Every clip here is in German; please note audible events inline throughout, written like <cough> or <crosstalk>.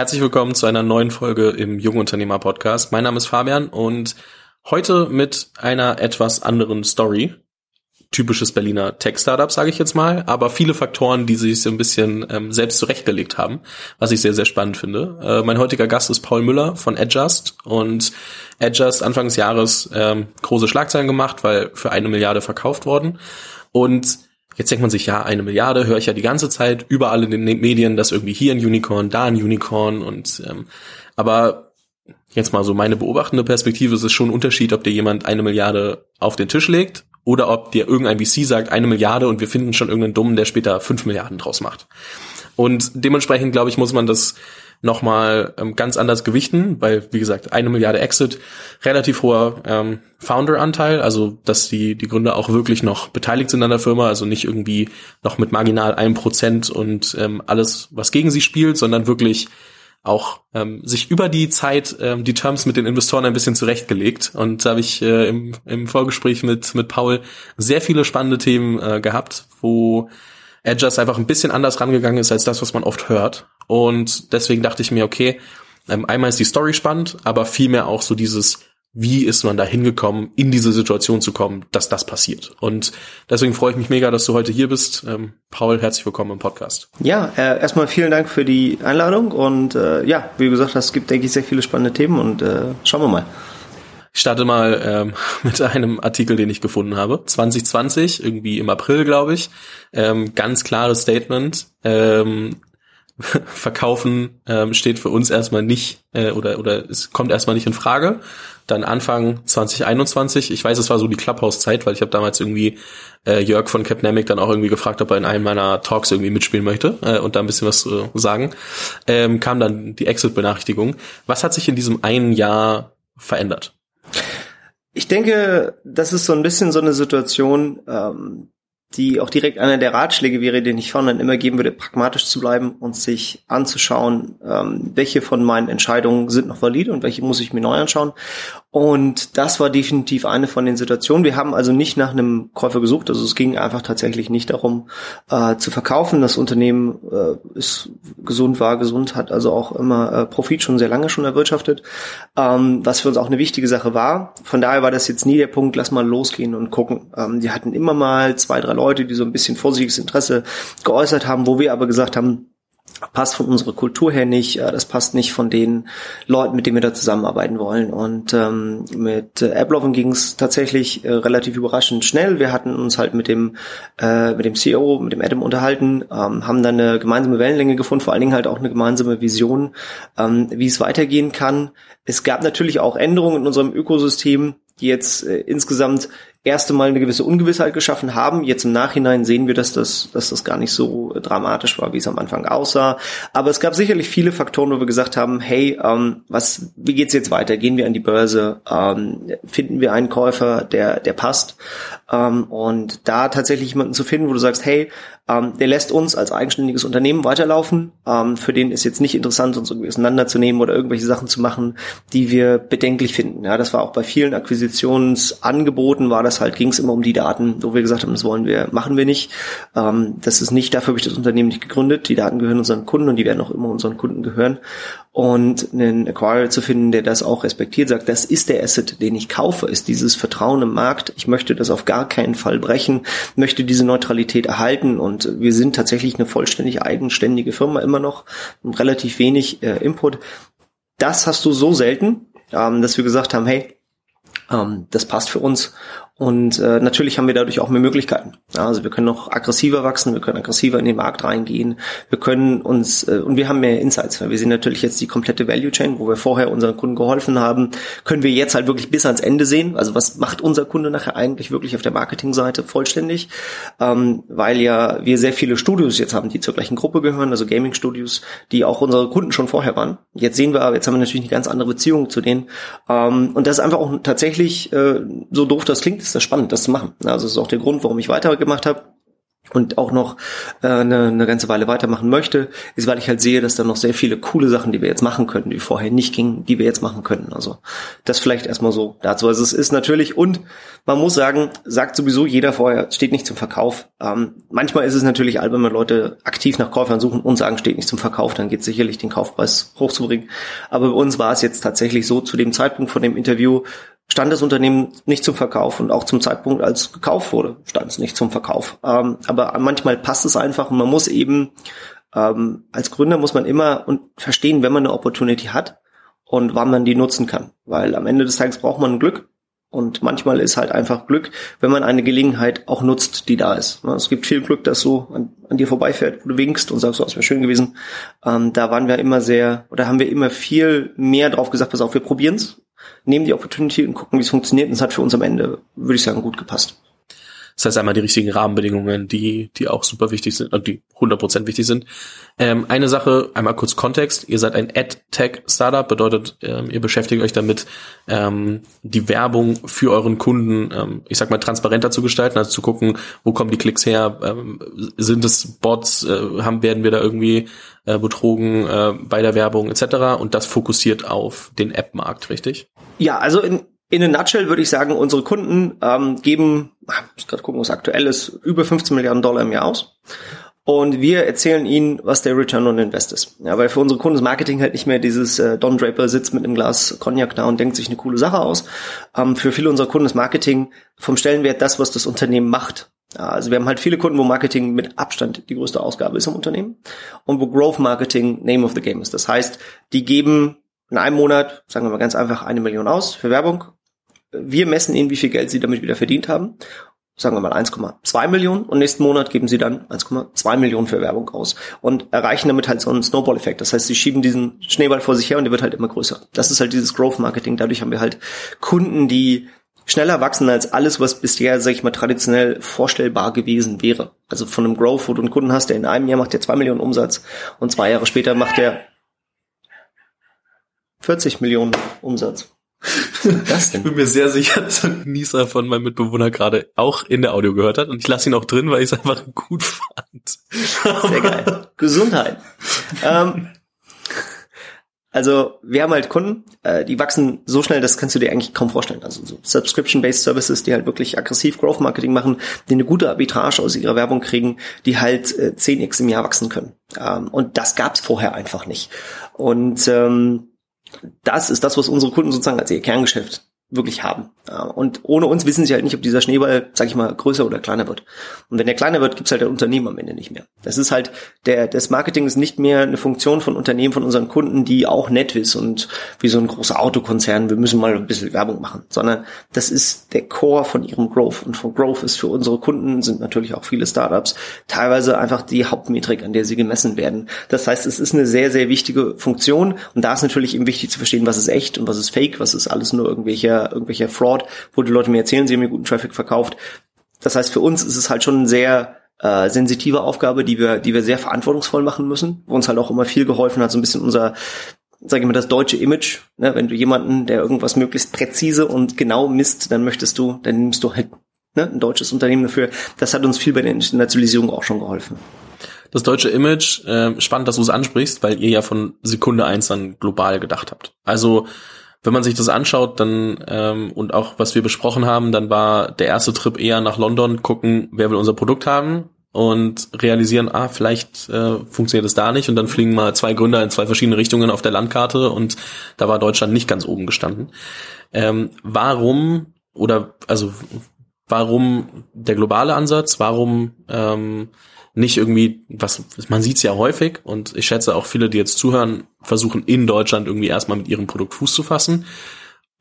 Herzlich willkommen zu einer neuen Folge im Jungunternehmer Podcast. Mein Name ist Fabian und heute mit einer etwas anderen Story. Typisches Berliner Tech-Startup, sage ich jetzt mal, aber viele Faktoren, die sich so ein bisschen ähm, selbst zurechtgelegt haben, was ich sehr, sehr spannend finde. Äh, mein heutiger Gast ist Paul Müller von Adjust und Adjust Anfang des Jahres ähm, große Schlagzeilen gemacht, weil für eine Milliarde verkauft worden. Und Jetzt denkt man sich, ja, eine Milliarde höre ich ja die ganze Zeit überall in den Medien, dass irgendwie hier ein Unicorn, da ein Unicorn und ähm, aber jetzt mal so meine beobachtende Perspektive ist es schon ein Unterschied, ob dir jemand eine Milliarde auf den Tisch legt oder ob dir irgendein VC sagt eine Milliarde und wir finden schon irgendeinen Dummen, der später fünf Milliarden draus macht. Und dementsprechend, glaube ich, muss man das nochmal ähm, ganz anders gewichten, weil, wie gesagt, eine Milliarde Exit, relativ hoher ähm, Founder-Anteil, also dass die, die Gründer auch wirklich noch beteiligt sind an der Firma, also nicht irgendwie noch mit marginal einem Prozent und ähm, alles, was gegen sie spielt, sondern wirklich auch ähm, sich über die Zeit ähm, die Terms mit den Investoren ein bisschen zurechtgelegt. Und da habe ich äh, im, im Vorgespräch mit, mit Paul sehr viele spannende Themen äh, gehabt, wo Edgers einfach ein bisschen anders rangegangen ist als das, was man oft hört. Und deswegen dachte ich mir, okay, ähm, einmal ist die Story spannend, aber vielmehr auch so dieses, wie ist man da hingekommen, in diese Situation zu kommen, dass das passiert. Und deswegen freue ich mich mega, dass du heute hier bist. Ähm, Paul, herzlich willkommen im Podcast. Ja, äh, erstmal vielen Dank für die Einladung und äh, ja, wie gesagt es gibt, denke ich, sehr viele spannende Themen und äh, schauen wir mal. Ich starte mal ähm, <laughs> mit einem Artikel, den ich gefunden habe. 2020, irgendwie im April, glaube ich. Ähm, ganz klares Statement. Ähm, <laughs> Verkaufen ähm, steht für uns erstmal nicht äh, oder oder es kommt erstmal nicht in Frage. Dann Anfang 2021, ich weiß, es war so die Clubhouse-Zeit, weil ich habe damals irgendwie äh, Jörg von Capnamic dann auch irgendwie gefragt, ob er in einem meiner Talks irgendwie mitspielen möchte äh, und da ein bisschen was äh, sagen. Ähm, kam dann die Exit-Benachrichtigung. Was hat sich in diesem einen Jahr verändert? Ich denke, das ist so ein bisschen so eine Situation, ähm, die auch direkt einer der Ratschläge wäre, den ich Foundern immer geben würde, pragmatisch zu bleiben und sich anzuschauen, ähm, welche von meinen Entscheidungen sind noch valide und welche muss ich mir neu anschauen. Und das war definitiv eine von den Situationen. Wir haben also nicht nach einem Käufer gesucht. Also es ging einfach tatsächlich nicht darum, äh, zu verkaufen. Das Unternehmen äh, ist gesund, war gesund, hat also auch immer äh, Profit schon sehr lange schon erwirtschaftet, ähm, was für uns auch eine wichtige Sache war. Von daher war das jetzt nie der Punkt, lass mal losgehen und gucken. Ähm, die hatten immer mal zwei, drei Leute, die so ein bisschen vorsichtiges Interesse geäußert haben, wo wir aber gesagt haben, passt von unserer Kultur her nicht, äh, das passt nicht von den Leuten, mit denen wir da zusammenarbeiten wollen. Und ähm, mit äh, Apploven ging es tatsächlich äh, relativ überraschend schnell. Wir hatten uns halt mit dem äh, mit dem CEO, mit dem Adam unterhalten, ähm, haben dann eine gemeinsame Wellenlänge gefunden, vor allen Dingen halt auch eine gemeinsame Vision, ähm, wie es weitergehen kann. Es gab natürlich auch Änderungen in unserem Ökosystem, die jetzt äh, insgesamt erste Mal eine gewisse Ungewissheit geschaffen haben. Jetzt im Nachhinein sehen wir, dass das, dass das gar nicht so dramatisch war, wie es am Anfang aussah. Aber es gab sicherlich viele Faktoren, wo wir gesagt haben, hey, ähm, was, wie geht's jetzt weiter? Gehen wir an die Börse? Ähm, finden wir einen Käufer, der, der passt? Ähm, und da tatsächlich jemanden zu finden, wo du sagst, hey, ähm, der lässt uns als eigenständiges Unternehmen weiterlaufen. Ähm, für den ist jetzt nicht interessant, uns irgendwie auseinanderzunehmen oder irgendwelche Sachen zu machen, die wir bedenklich finden. Ja, das war auch bei vielen Akquisitionsangeboten, war das halt, ging es immer um die Daten, wo wir gesagt haben, das wollen wir, machen wir nicht. Ähm, das ist nicht, dafür habe ich das Unternehmen nicht gegründet. Die Daten gehören unseren Kunden und die werden auch immer unseren Kunden gehören und einen Acquirer zu finden, der das auch respektiert, sagt, das ist der Asset, den ich kaufe, ist dieses Vertrauen im Markt. Ich möchte das auf gar keinen Fall brechen, möchte diese Neutralität erhalten und wir sind tatsächlich eine vollständig eigenständige Firma immer noch, relativ wenig äh, Input. Das hast du so selten, ähm, dass wir gesagt haben, hey, ähm, das passt für uns und äh, natürlich haben wir dadurch auch mehr Möglichkeiten. Also wir können noch aggressiver wachsen, wir können aggressiver in den Markt reingehen, wir können uns äh, und wir haben mehr Insights, wir sehen natürlich jetzt die komplette Value Chain, wo wir vorher unseren Kunden geholfen haben, können wir jetzt halt wirklich bis ans Ende sehen. Also was macht unser Kunde nachher eigentlich wirklich auf der Marketingseite vollständig? Ähm, weil ja wir sehr viele Studios jetzt haben, die zur gleichen Gruppe gehören, also Gaming Studios, die auch unsere Kunden schon vorher waren. Jetzt sehen wir, aber jetzt haben wir natürlich eine ganz andere Beziehung zu denen. Ähm, und das ist einfach auch tatsächlich, äh, so doof das klingt, ist das spannend, das zu machen. Also das ist auch der Grund, warum ich weitergemacht habe. und auch noch äh, eine, ganze Weile weitermachen möchte, ist, weil ich halt sehe, dass da noch sehr viele coole Sachen, die wir jetzt machen können, die vorher nicht gingen, die wir jetzt machen können. Also das vielleicht erstmal so dazu. Also es ist natürlich, und man muss sagen, sagt sowieso jeder vorher, steht nicht zum Verkauf. Ähm, manchmal ist es natürlich albern, wenn Leute aktiv nach Käufern suchen und sagen, steht nicht zum Verkauf, dann geht es sicherlich den Kaufpreis hochzubringen. Aber bei uns war es jetzt tatsächlich so, zu dem Zeitpunkt von dem Interview stand das Unternehmen nicht zum Verkauf und auch zum Zeitpunkt, als gekauft wurde, stand es nicht zum Verkauf. Ähm, aber manchmal passt es einfach und man muss eben, ähm, als Gründer muss man immer verstehen, wenn man eine Opportunity hat und wann man die nutzen kann. Weil am Ende des Tages braucht man Glück und manchmal ist halt einfach Glück, wenn man eine Gelegenheit auch nutzt, die da ist. Es gibt viel Glück, dass so an, an dir vorbeifährt, wo du winkst und sagst, so, es wäre schön gewesen. Ähm, da waren wir immer sehr, oder haben wir immer viel mehr drauf gesagt, pass auf, wir probieren's nehmen die Opportunity und gucken, wie es funktioniert. Und es hat für uns am Ende, würde ich sagen, gut gepasst. Das heißt einmal die richtigen Rahmenbedingungen, die, die auch super wichtig sind, und die 100% wichtig sind. Ähm, eine Sache, einmal kurz Kontext. Ihr seid ein Ad-Tech-Startup, bedeutet, ähm, ihr beschäftigt euch damit, ähm, die Werbung für euren Kunden, ähm, ich sag mal, transparenter zu gestalten, also zu gucken, wo kommen die Klicks her, ähm, sind es Bots, äh, haben, werden wir da irgendwie äh, betrogen äh, bei der Werbung etc. Und das fokussiert auf den App-Markt, richtig? Ja, also in, in a nutshell würde ich sagen, unsere Kunden ähm, geben, ich muss gerade gucken, was aktuell ist, über 15 Milliarden Dollar im Jahr aus. Und wir erzählen ihnen, was der Return on Invest ist. Ja, weil für unsere Kunden ist Marketing halt nicht mehr dieses äh, Don Draper sitzt mit einem Glas Cognac da und denkt sich eine coole Sache aus. Ähm, für viele unserer Kunden ist Marketing vom Stellenwert das, was das Unternehmen macht. Ja, also wir haben halt viele Kunden, wo Marketing mit Abstand die größte Ausgabe ist im Unternehmen und wo Growth Marketing Name of the Game ist. Das heißt, die geben in einem Monat, sagen wir mal ganz einfach, eine Million aus für Werbung wir messen ihnen, wie viel Geld sie damit wieder verdient haben. Sagen wir mal 1,2 Millionen und nächsten Monat geben sie dann 1,2 Millionen für Werbung aus und erreichen damit halt so einen Snowball-Effekt. Das heißt, sie schieben diesen Schneeball vor sich her und der wird halt immer größer. Das ist halt dieses Growth-Marketing. Dadurch haben wir halt Kunden, die schneller wachsen als alles, was bisher, sag ich mal, traditionell vorstellbar gewesen wäre. Also von einem Growth, wo du einen Kunden hast, der in einem Jahr macht der zwei Millionen Umsatz und zwei Jahre später macht der 40 Millionen Umsatz. Das denn? Ich bin mir sehr sicher, dass ein Nieser von meinem Mitbewohner gerade auch in der Audio gehört hat und ich lasse ihn auch drin, weil ich es einfach gut fand. Sehr geil. Gesundheit. ähm, also wir haben halt Kunden, äh, die wachsen so schnell, das kannst du dir eigentlich kaum vorstellen. Also so Subscription-based Services, die halt wirklich aggressiv Growth Marketing machen, die eine gute Arbitrage aus ihrer Werbung kriegen, die halt äh, 10x im Jahr wachsen können. Ähm, und das gab's vorher einfach nicht. Und ähm, das ist das, was unsere Kunden sozusagen als ihr Kerngeschäft wirklich haben. Und ohne uns wissen sie halt nicht, ob dieser Schneeball, sag ich mal, größer oder kleiner wird. Und wenn der kleiner wird, gibt's halt ein Unternehmen am Ende nicht mehr. Das ist halt, der, das Marketing ist nicht mehr eine Funktion von Unternehmen, von unseren Kunden, die auch nett ist und wie so ein großer Autokonzern, wir müssen mal ein bisschen Werbung machen, sondern das ist der Core von ihrem Growth. Und von Growth ist für unsere Kunden, sind natürlich auch viele Startups, teilweise einfach die Hauptmetrik, an der sie gemessen werden. Das heißt, es ist eine sehr, sehr wichtige Funktion. Und da ist natürlich eben wichtig zu verstehen, was ist echt und was ist fake, was ist alles nur irgendwelche irgendwelcher, Fraud, wo die Leute mir erzählen, sie haben mir guten Traffic verkauft. Das heißt, für uns ist es halt schon eine sehr äh, sensitive Aufgabe, die wir, die wir sehr verantwortungsvoll machen müssen, wo uns halt auch immer viel geholfen hat, so ein bisschen unser sage ich mal, das deutsche Image. Ne? Wenn du jemanden, der irgendwas möglichst präzise und genau misst, dann möchtest du, dann nimmst du halt ne, ein deutsches Unternehmen dafür. Das hat uns viel bei der Internationalisierung auch schon geholfen. Das deutsche Image, äh, spannend, dass du es ansprichst, weil ihr ja von Sekunde eins dann global gedacht habt. Also wenn man sich das anschaut, dann ähm, und auch was wir besprochen haben, dann war der erste Trip eher nach London, gucken, wer will unser Produkt haben und realisieren, ah, vielleicht äh, funktioniert es da nicht und dann fliegen mal zwei Gründer in zwei verschiedene Richtungen auf der Landkarte und da war Deutschland nicht ganz oben gestanden. Ähm, warum oder also warum der globale Ansatz? Warum ähm, nicht irgendwie, was man sieht es ja häufig und ich schätze auch viele, die jetzt zuhören, versuchen in Deutschland irgendwie erstmal mit ihrem Produkt Fuß zu fassen.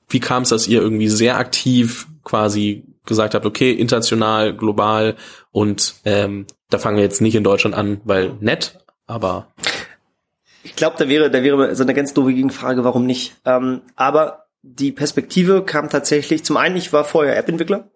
Wie kam es, dass ihr irgendwie sehr aktiv quasi gesagt habt, okay, international, global und ähm, da fangen wir jetzt nicht in Deutschland an, weil nett, aber ich glaube, da wäre, da wäre so eine ganz doofe Gegenfrage, warum nicht. Ähm, aber die Perspektive kam tatsächlich, zum einen, ich war vorher App-Entwickler,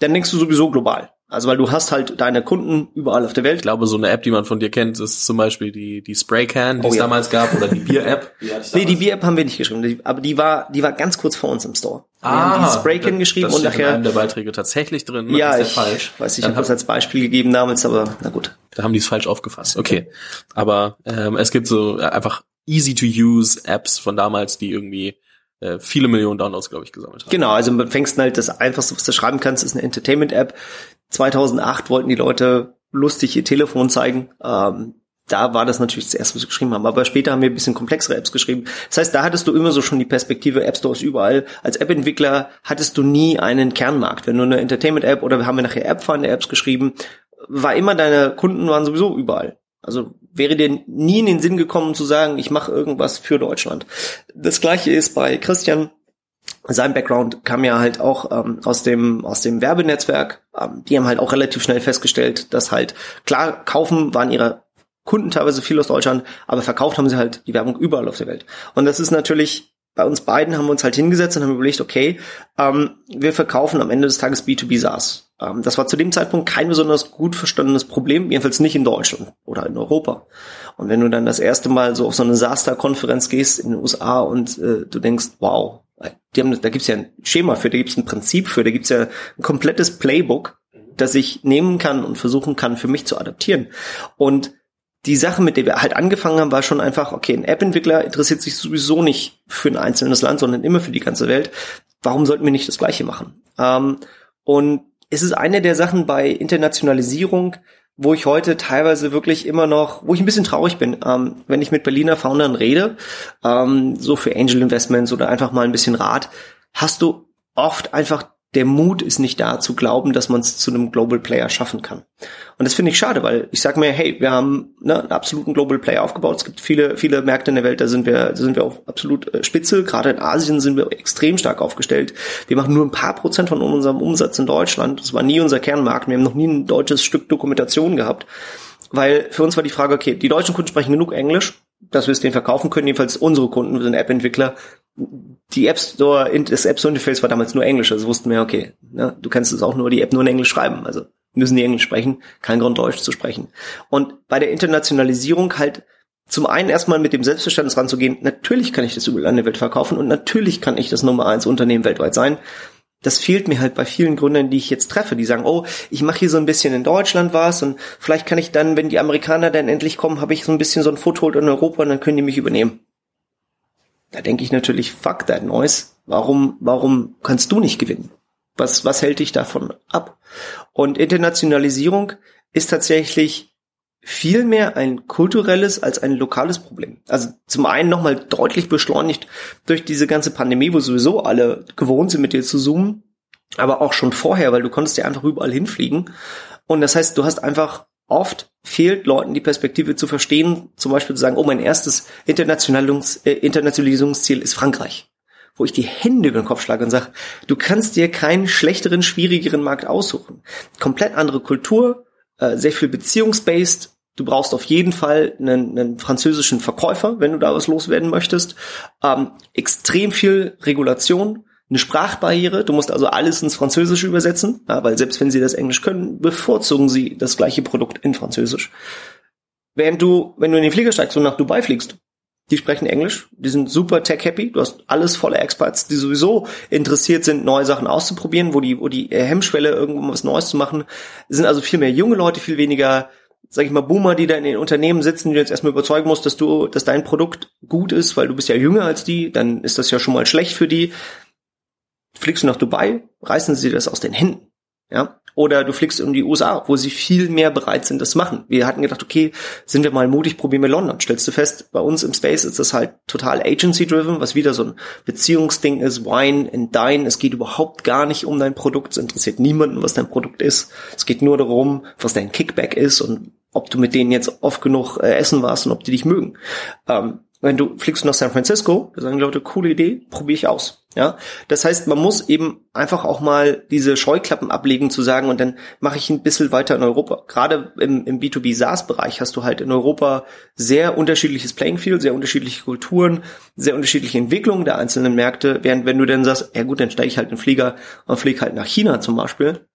dann denkst du sowieso global. Also weil du hast halt deine Kunden überall auf der Welt. Ich glaube, so eine App, die man von dir kennt, ist zum Beispiel die, die Spraycan, die oh, es ja. damals gab, oder die Bier-App. <laughs> nee, die Bier-App haben wir nicht geschrieben, aber die war, die war ganz kurz vor uns im Store. Wir ah, haben die Spraycan geschrieben das und nachher. In einem der Beiträge tatsächlich drin. Ja, ich falsch. weiß, ich habe das als Beispiel gegeben damals, aber na gut. Da haben die es falsch aufgefasst. Okay, aber ähm, es gibt so einfach easy to use Apps von damals, die irgendwie äh, viele Millionen Downloads, glaube ich, gesammelt haben. Genau, also man fängst halt das einfachste, was du schreiben kannst, ist eine Entertainment-App. 2008 wollten die Leute lustig ihr Telefon zeigen. Ähm, da war das natürlich das erste, was wir geschrieben haben. Aber später haben wir ein bisschen komplexere Apps geschrieben. Das heißt, da hattest du immer so schon die Perspektive App Stores überall. Als App-Entwickler hattest du nie einen Kernmarkt. Wenn du eine Entertainment-App oder wir haben wir nachher App-Fund-Apps geschrieben, war immer deine Kunden waren sowieso überall. Also wäre dir nie in den Sinn gekommen zu sagen, ich mache irgendwas für Deutschland. Das gleiche ist bei Christian sein Background kam ja halt auch ähm, aus dem aus dem Werbenetzwerk. Ähm, die haben halt auch relativ schnell festgestellt, dass halt klar kaufen waren ihre Kunden teilweise viel aus Deutschland, aber verkauft haben sie halt die Werbung überall auf der Welt. Und das ist natürlich bei uns beiden haben wir uns halt hingesetzt und haben überlegt, okay, ähm, wir verkaufen am Ende des Tages B2B SaaS. Ähm, das war zu dem Zeitpunkt kein besonders gut verstandenes Problem, jedenfalls nicht in Deutschland oder in Europa. Und wenn du dann das erste Mal so auf so eine SaaS-Konferenz gehst in den USA und äh, du denkst, wow, die haben, da gibt's ja ein Schema für, da gibt's ein Prinzip für, da gibt's ja ein komplettes Playbook, das ich nehmen kann und versuchen kann, für mich zu adaptieren. Und die Sache, mit der wir halt angefangen haben, war schon einfach, okay, ein App-Entwickler interessiert sich sowieso nicht für ein einzelnes Land, sondern immer für die ganze Welt. Warum sollten wir nicht das Gleiche machen? Ähm, und es ist eine der Sachen bei Internationalisierung, wo ich heute teilweise wirklich immer noch, wo ich ein bisschen traurig bin, ähm, wenn ich mit Berliner Foundern rede, ähm, so für Angel Investments oder einfach mal ein bisschen Rat, hast du oft einfach der Mut ist nicht da zu glauben, dass man es zu einem Global Player schaffen kann. Und das finde ich schade, weil ich sage mir, hey, wir haben ne, einen absoluten Global Player aufgebaut. Es gibt viele, viele Märkte in der Welt, da sind wir, da sind wir auf absolut äh, Spitze. Gerade in Asien sind wir extrem stark aufgestellt. Wir machen nur ein paar Prozent von unserem Umsatz in Deutschland. Das war nie unser Kernmarkt. Wir haben noch nie ein deutsches Stück Dokumentation gehabt. Weil für uns war die Frage, okay, die deutschen Kunden sprechen genug Englisch, dass wir es denen verkaufen können. Jedenfalls unsere Kunden, sind App-Entwickler, die App Store, das App Store Interface war damals nur Englisch, also wussten wir, okay, ne, du kannst es auch nur die App nur in Englisch schreiben, also müssen die Englisch sprechen, kein Grund Deutsch zu sprechen. Und bei der Internationalisierung halt zum einen erstmal mit dem Selbstverständnis ranzugehen, natürlich kann ich das überall in der Welt verkaufen und natürlich kann ich das Nummer eins Unternehmen weltweit sein. Das fehlt mir halt bei vielen Gründern, die ich jetzt treffe, die sagen, oh, ich mache hier so ein bisschen in Deutschland was und vielleicht kann ich dann, wenn die Amerikaner dann endlich kommen, habe ich so ein bisschen so ein Foothold in Europa und dann können die mich übernehmen. Da denke ich natürlich, fuck that noise. Warum, warum kannst du nicht gewinnen? Was, was hält dich davon ab? Und Internationalisierung ist tatsächlich viel mehr ein kulturelles als ein lokales Problem. Also zum einen nochmal deutlich beschleunigt durch diese ganze Pandemie, wo sowieso alle gewohnt sind, mit dir zu zoomen, aber auch schon vorher, weil du konntest ja einfach überall hinfliegen. Und das heißt, du hast einfach oft fehlt Leuten die Perspektive zu verstehen, zum Beispiel zu sagen, oh, mein erstes Internationalis äh, Internationalisierungsziel ist Frankreich. Wo ich die Hände über den Kopf schlage und sage, du kannst dir keinen schlechteren, schwierigeren Markt aussuchen. Komplett andere Kultur, äh, sehr viel beziehungsbased. Du brauchst auf jeden Fall einen, einen französischen Verkäufer, wenn du da was loswerden möchtest. Ähm, extrem viel Regulation eine Sprachbarriere. Du musst also alles ins Französische übersetzen, ja, weil selbst wenn sie das Englisch können, bevorzugen sie das gleiche Produkt in Französisch. Während du, wenn du in den Flieger steigst und nach Dubai fliegst, die sprechen Englisch, die sind super tech-happy, du hast alles voller Experts, die sowieso interessiert sind, neue Sachen auszuprobieren, wo die, wo die Hemmschwelle, irgendwo was Neues zu machen, sind also viel mehr junge Leute, viel weniger, sag ich mal, Boomer, die da in den Unternehmen sitzen, die du jetzt erstmal überzeugen musst, dass du, dass dein Produkt gut ist, weil du bist ja jünger als die, dann ist das ja schon mal schlecht für die. Fliegst du nach Dubai, reißen sie das aus den Händen. Ja, oder du fliegst in die USA, wo sie viel mehr bereit sind, das zu machen. Wir hatten gedacht, okay, sind wir mal mutig, probieren wir London. Stellst du fest, bei uns im Space ist das halt total agency-driven, was wieder so ein Beziehungsding ist, Wine and Dine. Es geht überhaupt gar nicht um dein Produkt. Es interessiert niemanden, was dein Produkt ist. Es geht nur darum, was dein Kickback ist und ob du mit denen jetzt oft genug äh, essen warst und ob die dich mögen. Ähm, wenn du fliegst nach San Francisco, da sagen die Leute, coole Idee, probiere ich aus. Ja, das heißt, man muss eben einfach auch mal diese Scheuklappen ablegen zu sagen und dann mache ich ein bisschen weiter in Europa. Gerade im, im B2B SaaS Bereich hast du halt in Europa sehr unterschiedliches Playing Field, sehr unterschiedliche Kulturen, sehr unterschiedliche Entwicklungen der einzelnen Märkte. Während wenn du dann sagst, ja gut, dann steige ich halt in den Flieger und fliege halt nach China zum Beispiel,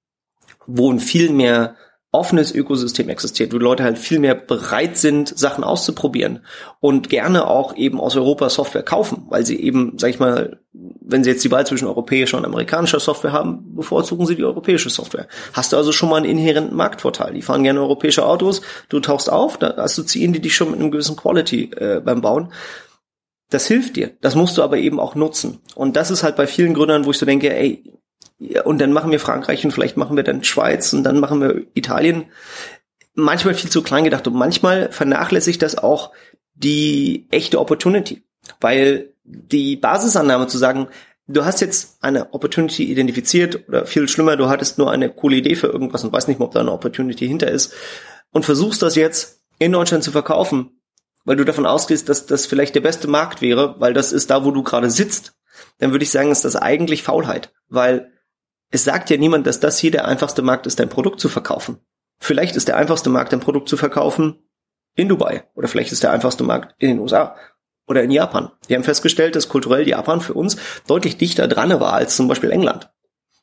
wo ein viel mehr offenes Ökosystem existiert, wo Leute halt viel mehr bereit sind, Sachen auszuprobieren und gerne auch eben aus Europa Software kaufen, weil sie eben, sag ich mal, wenn sie jetzt die Wahl zwischen europäischer und amerikanischer Software haben, bevorzugen sie die europäische Software. Hast du also schon mal einen inhärenten Marktvorteil. Die fahren gerne europäische Autos, du tauchst auf, da assoziieren die dich schon mit einem gewissen Quality äh, beim Bauen. Das hilft dir. Das musst du aber eben auch nutzen. Und das ist halt bei vielen Gründern, wo ich so denke, ey, und dann machen wir Frankreich und vielleicht machen wir dann Schweiz und dann machen wir Italien. Manchmal viel zu klein gedacht und manchmal vernachlässigt das auch die echte Opportunity. Weil die Basisannahme zu sagen, du hast jetzt eine Opportunity identifiziert oder viel schlimmer, du hattest nur eine coole Idee für irgendwas und weißt nicht mehr, ob da eine Opportunity hinter ist und versuchst das jetzt in Deutschland zu verkaufen, weil du davon ausgehst, dass das vielleicht der beste Markt wäre, weil das ist da, wo du gerade sitzt, dann würde ich sagen, ist das eigentlich Faulheit, weil es sagt ja niemand, dass das hier der einfachste Markt ist, dein Produkt zu verkaufen. Vielleicht ist der einfachste Markt, dein Produkt zu verkaufen in Dubai. Oder vielleicht ist der einfachste Markt in den USA oder in Japan. Wir haben festgestellt, dass kulturell Japan für uns deutlich dichter dran war als zum Beispiel England.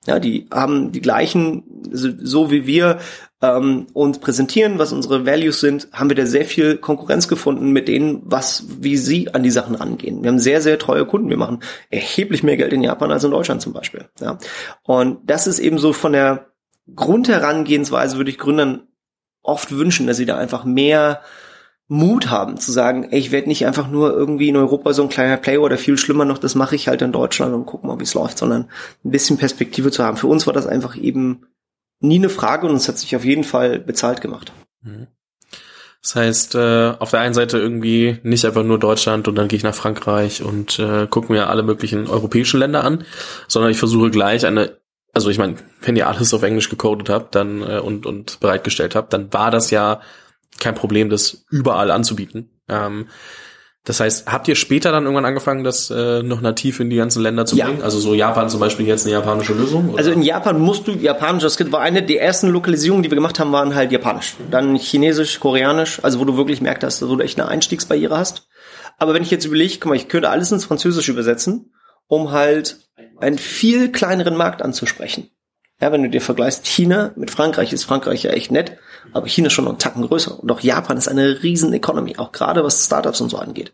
Ja, die haben die gleichen, so, so wie wir ähm, uns präsentieren, was unsere Values sind, haben wir da sehr viel Konkurrenz gefunden mit denen, was, wie sie an die Sachen rangehen. Wir haben sehr, sehr treue Kunden. Wir machen erheblich mehr Geld in Japan als in Deutschland zum Beispiel. Ja. Und das ist eben so von der Grundherangehensweise würde ich Gründern oft wünschen, dass sie da einfach mehr Mut haben zu sagen, ey, ich werde nicht einfach nur irgendwie in Europa so ein kleiner Player oder viel schlimmer noch, das mache ich halt in Deutschland und gucken mal, wie es läuft, sondern ein bisschen Perspektive zu haben. Für uns war das einfach eben nie eine Frage und es hat sich auf jeden Fall bezahlt gemacht. Mhm. Das heißt, äh, auf der einen Seite irgendwie nicht einfach nur Deutschland und dann gehe ich nach Frankreich und äh, gucke mir alle möglichen europäischen Länder an, sondern ich versuche gleich eine, also ich meine, wenn ihr alles auf Englisch gecodet habt dann äh, und, und bereitgestellt habt, dann war das ja kein Problem, das überall anzubieten. Ähm, das heißt, habt ihr später dann irgendwann angefangen, das äh, noch nativ in die ganzen Länder zu bringen? Ja. Also so Japan zum Beispiel jetzt eine japanische Lösung? Oder? Also in Japan musst du japanisch, das war eine der ersten Lokalisierungen, die wir gemacht haben, waren halt japanisch. Dann chinesisch, koreanisch, also wo du wirklich merkst, dass du echt eine Einstiegsbarriere hast. Aber wenn ich jetzt überlege, guck mal, ich könnte alles ins Französisch übersetzen, um halt einen viel kleineren Markt anzusprechen. Ja, wenn du dir vergleichst, China mit Frankreich ist Frankreich ja echt nett, aber China ist schon einen Tacken größer. Und auch Japan ist eine riesen Economy, auch gerade was Startups und so angeht.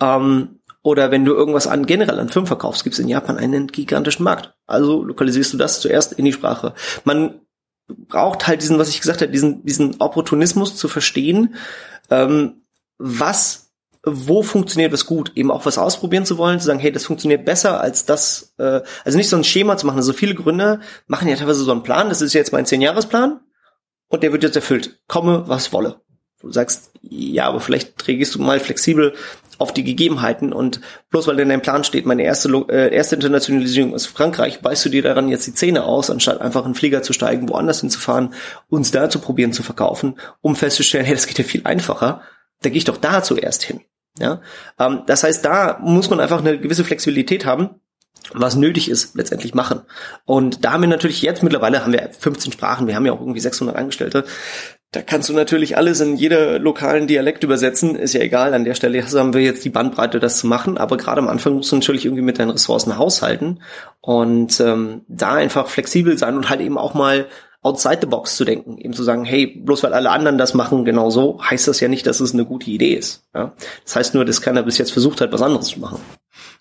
Ähm, oder wenn du irgendwas an generell an Firmen verkaufst, gibt es in Japan einen gigantischen Markt. Also lokalisierst du das zuerst in die Sprache. Man braucht halt diesen, was ich gesagt habe, diesen, diesen Opportunismus zu verstehen, ähm, was wo funktioniert was gut, eben auch was ausprobieren zu wollen, zu sagen, hey, das funktioniert besser als das, äh, also nicht so ein Schema zu machen. Also viele Gründer machen ja teilweise so einen Plan, das ist jetzt mein Zehn-Jahres-Plan und der wird jetzt erfüllt. Komme, was wolle. Du sagst, ja, aber vielleicht reagierst du mal flexibel auf die Gegebenheiten und bloß weil in deinem Plan steht, meine erste, äh, erste Internationalisierung ist Frankreich, beißt du dir daran jetzt die Zähne aus, anstatt einfach in den Flieger zu steigen, woanders hinzufahren, uns da zu probieren zu verkaufen, um festzustellen, hey, das geht ja viel einfacher, da gehe ich doch da zuerst hin. Ja, ähm, das heißt, da muss man einfach eine gewisse Flexibilität haben, was nötig ist, letztendlich machen. Und da haben wir natürlich jetzt mittlerweile haben wir 15 Sprachen, wir haben ja auch irgendwie 600 Angestellte. Da kannst du natürlich alles in jeder lokalen Dialekt übersetzen, ist ja egal. An der Stelle <laughs> haben wir jetzt die Bandbreite, das zu machen. Aber gerade am Anfang musst du natürlich irgendwie mit deinen Ressourcen haushalten und ähm, da einfach flexibel sein und halt eben auch mal outside the box zu denken, eben zu sagen, hey, bloß weil alle anderen das machen genau so, heißt das ja nicht, dass es eine gute Idee ist. Ja? Das heißt nur, dass keiner bis jetzt versucht hat, was anderes zu machen.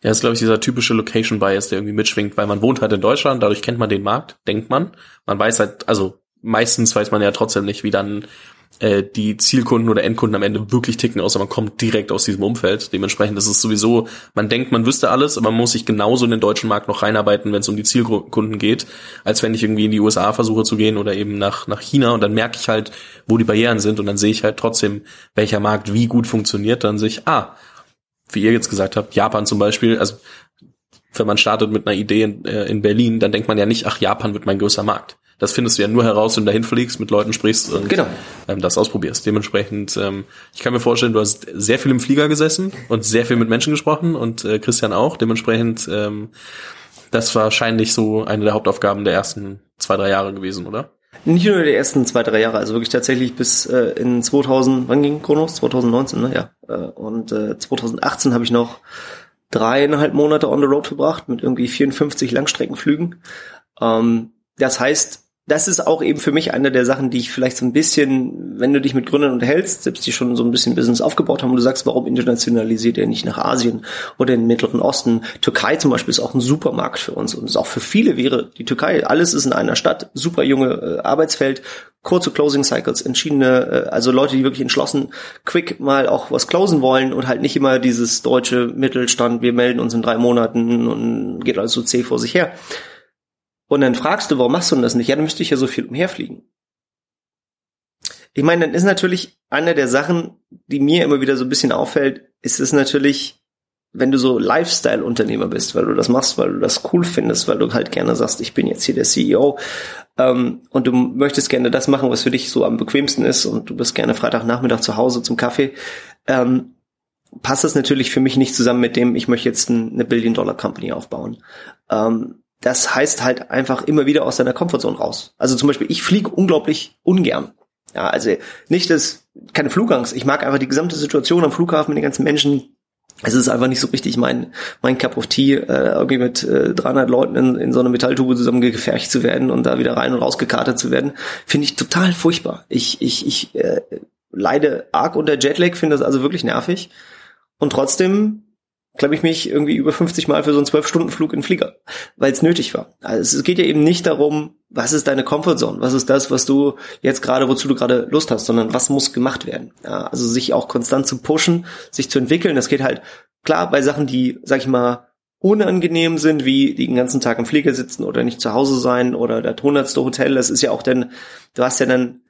Ja, das ist, glaube ich, dieser typische Location Bias, der irgendwie mitschwingt, weil man wohnt halt in Deutschland, dadurch kennt man den Markt, denkt man. Man weiß halt, also meistens weiß man ja trotzdem nicht, wie dann äh, die Zielkunden oder Endkunden am Ende wirklich ticken, außer man kommt direkt aus diesem Umfeld. Dementsprechend ist es sowieso, man denkt, man wüsste alles, aber man muss sich genauso in den deutschen Markt noch reinarbeiten, wenn es um die Zielkunden geht, als wenn ich irgendwie in die USA versuche zu gehen oder eben nach, nach China und dann merke ich halt, wo die Barrieren sind und dann sehe ich halt trotzdem, welcher Markt wie gut funktioniert. Dann sehe ich, ah, wie ihr jetzt gesagt habt, Japan zum Beispiel, also wenn man startet mit einer Idee in, äh, in Berlin, dann denkt man ja nicht, ach, Japan wird mein größter Markt. Das findest du ja nur heraus, wenn du dahin fliegst, mit Leuten sprichst und genau. ähm, das ausprobierst. Dementsprechend, ähm, ich kann mir vorstellen, du hast sehr viel im Flieger gesessen und sehr viel mit Menschen gesprochen und äh, Christian auch. Dementsprechend, ähm, das war wahrscheinlich so eine der Hauptaufgaben der ersten zwei, drei Jahre gewesen, oder? Nicht nur der ersten zwei, drei Jahre, also wirklich tatsächlich bis äh, in 2000, wann ging Kronos? 2019, ne? Ja. Äh, und äh, 2018 habe ich noch dreieinhalb Monate on the road verbracht mit irgendwie 54 Langstreckenflügen. Ähm, das heißt, das ist auch eben für mich eine der Sachen, die ich vielleicht so ein bisschen, wenn du dich mit Gründern unterhältst, selbst die schon so ein bisschen Business aufgebaut haben und du sagst, warum internationalisiert ihr nicht nach Asien oder in den Mittleren Osten? Türkei zum Beispiel ist auch ein Supermarkt für uns und ist auch für viele wäre die Türkei. Alles ist in einer Stadt, super junge äh, Arbeitsfeld, kurze Closing Cycles, entschiedene, äh, also Leute, die wirklich entschlossen quick mal auch was closen wollen und halt nicht immer dieses deutsche Mittelstand, wir melden uns in drei Monaten und geht alles so zäh vor sich her. Und dann fragst du, warum machst du denn das nicht? Ja, dann müsste ich ja so viel umherfliegen. Ich meine, dann ist natürlich eine der Sachen, die mir immer wieder so ein bisschen auffällt, ist es natürlich, wenn du so Lifestyle-Unternehmer bist, weil du das machst, weil du das cool findest, weil du halt gerne sagst, ich bin jetzt hier der CEO ähm, und du möchtest gerne das machen, was für dich so am bequemsten ist und du bist gerne Freitagnachmittag zu Hause zum Kaffee, ähm, passt das natürlich für mich nicht zusammen mit dem, ich möchte jetzt ein, eine Billion-Dollar-Company aufbauen. Ähm, das heißt halt einfach immer wieder aus deiner Comfortzone raus. Also zum Beispiel, ich fliege unglaublich ungern. Ja, also nicht das, keine Flugangst. Ich mag einfach die gesamte Situation am Flughafen mit den ganzen Menschen. Es ist einfach nicht so richtig mein, mein Cup of Tea, äh, irgendwie mit äh, 300 Leuten in, in so einer Metalltube zusammengefercht zu werden und da wieder rein und raus gekartet zu werden, finde ich total furchtbar. Ich, ich, ich äh, leide arg unter Jetlag, finde das also wirklich nervig. Und trotzdem klappe ich mich irgendwie über 50 Mal für so einen 12-Stunden-Flug in Flieger, weil es nötig war. Also es geht ja eben nicht darum, was ist deine Comfortzone, was ist das, was du jetzt gerade, wozu du gerade Lust hast, sondern was muss gemacht werden. Ja, also sich auch konstant zu pushen, sich zu entwickeln, das geht halt klar bei Sachen, die, sag ich mal, unangenehm sind, wie den ganzen Tag im Flieger sitzen oder nicht zu Hause sein oder das hundertste Hotel, das ist ja auch dann, du hast ja dann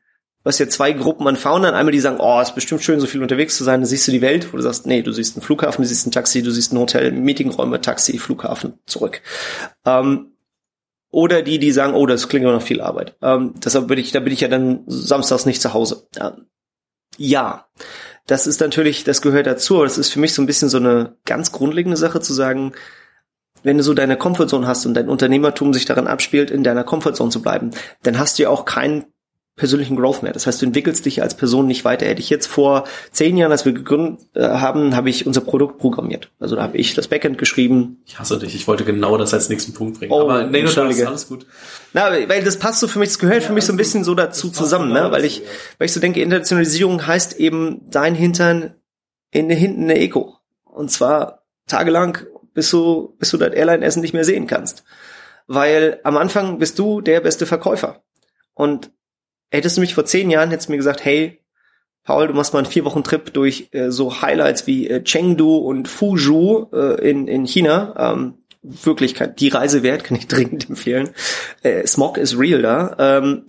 du hast ja zwei Gruppen an Foundern. Einmal die sagen, oh, ist bestimmt schön, so viel unterwegs zu sein. Da siehst du die Welt, wo du sagst, nee, du siehst einen Flughafen, du siehst ein Taxi, du siehst ein Hotel, Meetingräume, Taxi, Flughafen, zurück. Ähm, oder die, die sagen, oh, das klingt aber noch viel Arbeit. Ähm, deshalb bin ich, da bin ich ja dann samstags nicht zu Hause. Ja. ja, das ist natürlich, das gehört dazu, aber das ist für mich so ein bisschen so eine ganz grundlegende Sache zu sagen, wenn du so deine Comfortzone hast und dein Unternehmertum sich darin abspielt, in deiner Comfortzone zu bleiben, dann hast du ja auch keinen persönlichen Growth mehr. Das heißt, du entwickelst dich als Person nicht weiter. Hätte ich jetzt vor zehn Jahren, als wir gegründet äh, haben, habe ich unser Produkt programmiert. Also da habe ich das Backend geschrieben. Ich hasse dich. Ich wollte genau das als nächsten Punkt bringen. Oh, Aber nee, du darfst, alles gut. Na, weil das passt so für mich, das gehört ja, für mich so ein bisschen so dazu zusammen, genau ne? Weil ich, weil ich so denke, Internationalisierung heißt eben dein Hintern in hinten eine Eco. Und zwar tagelang, bis du, bis du das Airline-Essen nicht mehr sehen kannst. Weil am Anfang bist du der beste Verkäufer. Und hättest du mich vor zehn Jahren, hättest du mir gesagt, hey, Paul, du machst mal einen vier Wochen Trip durch äh, so Highlights wie äh, Chengdu und Fuzhou äh, in, in China. Ähm, wirklich die Reise wert, kann ich <laughs> dringend empfehlen. Äh, Smog is real da. Ähm,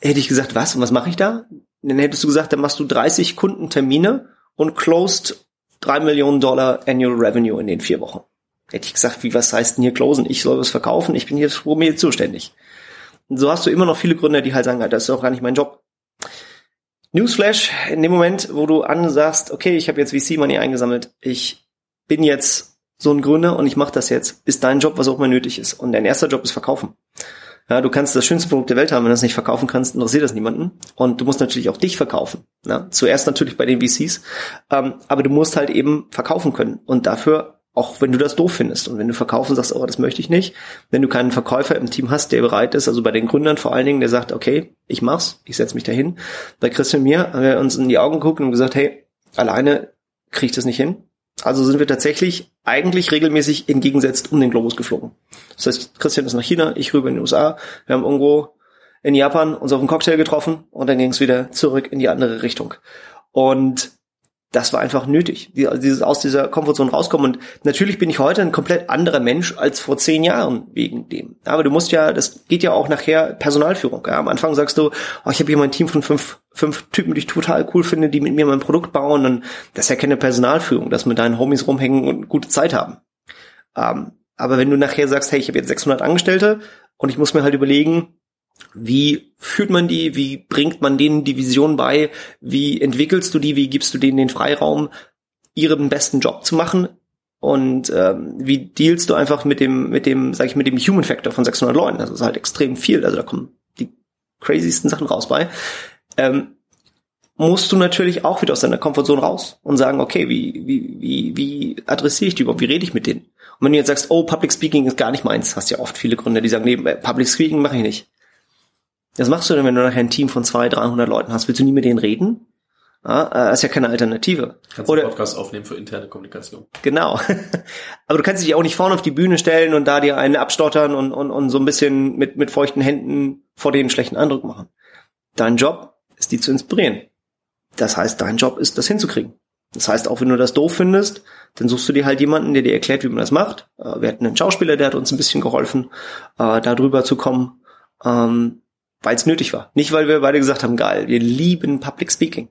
hätte ich gesagt, was? Und was mache ich da? Dann hättest du gesagt, dann machst du 30 Kundentermine und closed drei Millionen Dollar Annual Revenue in den vier Wochen. Hätte ich gesagt, wie was heißt denn hier closen? Ich soll was verkaufen, ich bin hier für mir zuständig. So hast du immer noch viele Gründer, die halt sagen, das ist auch gar nicht mein Job. Newsflash, in dem Moment, wo du ansagst, okay, ich habe jetzt VC-Money eingesammelt, ich bin jetzt so ein Gründer und ich mache das jetzt, ist dein Job, was auch mal nötig ist. Und dein erster Job ist verkaufen. Ja, du kannst das schönste Produkt der Welt haben, wenn du das nicht verkaufen kannst, interessiert das niemanden. Und du musst natürlich auch dich verkaufen. Ja, zuerst natürlich bei den VCs, ähm, aber du musst halt eben verkaufen können. Und dafür auch wenn du das doof findest und wenn du verkaufen sagst, oh, das möchte ich nicht, wenn du keinen Verkäufer im Team hast, der bereit ist, also bei den Gründern vor allen Dingen, der sagt, okay, ich mach's, ich setze mich dahin. Bei Christian und mir haben wir uns in die Augen geguckt und gesagt, hey, alleine krieg ich das nicht hin. Also sind wir tatsächlich eigentlich regelmäßig entgegensetzt um den Globus geflogen. Das heißt, Christian ist nach China, ich rüber in die USA, wir haben irgendwo in Japan uns auf einen Cocktail getroffen und dann ging es wieder zurück in die andere Richtung. Und das war einfach nötig, dieses aus dieser Komfortzone rauskommen. Und natürlich bin ich heute ein komplett anderer Mensch als vor zehn Jahren wegen dem. Aber du musst ja, das geht ja auch nachher Personalführung. Ja. Am Anfang sagst du, oh, ich habe hier mein Team von fünf, fünf Typen, die ich total cool finde, die mit mir mein Produkt bauen. Und das ist ja keine Personalführung, dass mit deinen Homies rumhängen und gute Zeit haben. Ähm, aber wenn du nachher sagst, hey, ich habe jetzt 600 Angestellte und ich muss mir halt überlegen, wie führt man die? Wie bringt man denen die Vision bei? Wie entwickelst du die? Wie gibst du denen den Freiraum, ihren besten Job zu machen? Und ähm, wie dealst du einfach mit dem, mit dem, sag ich, mit dem Human Factor von 600 Leuten? Das ist halt extrem viel. Also da kommen die crazysten Sachen raus bei. Ähm, musst du natürlich auch wieder aus deiner Komfortzone raus und sagen, okay, wie, wie, wie, wie adressiere ich die überhaupt? Wie rede ich mit denen? Und wenn du jetzt sagst, oh, Public Speaking ist gar nicht meins, hast ja oft viele Gründe, die sagen, nee, Public Speaking mache ich nicht Das machst du dann, wenn du nachher ein Team von 200, 300 Leuten hast. Willst du nie mit denen reden? Ja, äh, ist ja keine Alternative. Kannst du einen Podcast aufnehmen für interne Kommunikation. Genau. <laughs> Aber du kannst dich auch nicht vorne auf die Bühne stellen und da dir einen abstottern und, und, und so ein bisschen mit, mit feuchten Händen vor denen schlechten Eindruck machen. Dein Job ist, die zu inspirieren. Das heißt, dein Job ist, das hinzukriegen. Das heißt, auch wenn du das doof findest, dann suchst du dir halt jemanden, der dir erklärt, wie man das macht. Äh, wir hatten einen Schauspieler, der hat uns ein bisschen geholfen, äh, da drüber zu kommen, ähm, weil es nötig war. Nicht, weil wir beide gesagt haben, geil, wir lieben Public Speaking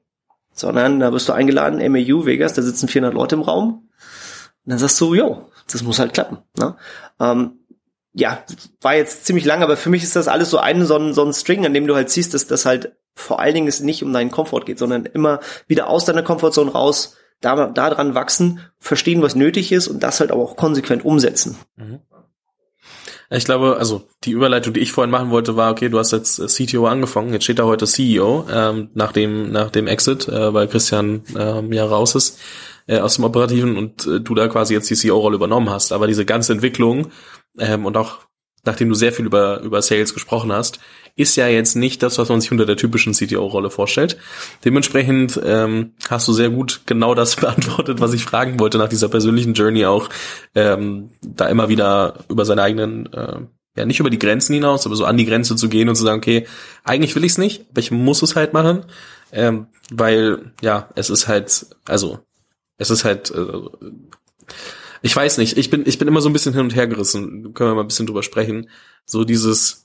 sondern da wirst du eingeladen, MAU Vegas, da sitzen 400 Leute im Raum. Und dann sagst du, jo, das muss halt klappen. Ne? Ähm, ja, war jetzt ziemlich lang, aber für mich ist das alles so ein, so ein, so ein String, an dem du halt siehst, dass das halt vor allen Dingen es nicht um deinen Komfort geht, sondern immer wieder aus deiner Komfortzone raus, da, da dran wachsen, verstehen, was nötig ist und das halt auch konsequent umsetzen. Mhm. Ich glaube, also die Überleitung, die ich vorhin machen wollte, war, okay, du hast jetzt äh, CTO angefangen, jetzt steht da heute CEO ähm, nach dem nach dem Exit, äh, weil Christian ähm, ja raus ist äh, aus dem Operativen und äh, du da quasi jetzt die CEO-Rolle übernommen hast. Aber diese ganze Entwicklung ähm, und auch nachdem du sehr viel über über Sales gesprochen hast, ist ja jetzt nicht das, was man sich unter der typischen CTO-Rolle vorstellt. Dementsprechend ähm, hast du sehr gut genau das <laughs> beantwortet, was ich fragen wollte nach dieser persönlichen Journey auch, ähm, da immer wieder über seine eigenen, äh, ja nicht über die Grenzen hinaus, aber so an die Grenze zu gehen und zu sagen, okay, eigentlich will ich es nicht, aber ich muss es halt machen, ähm, weil ja, es ist halt, also es ist halt äh, ich weiß nicht, ich bin, ich bin immer so ein bisschen hin und her gerissen. Können wir mal ein bisschen drüber sprechen. So dieses,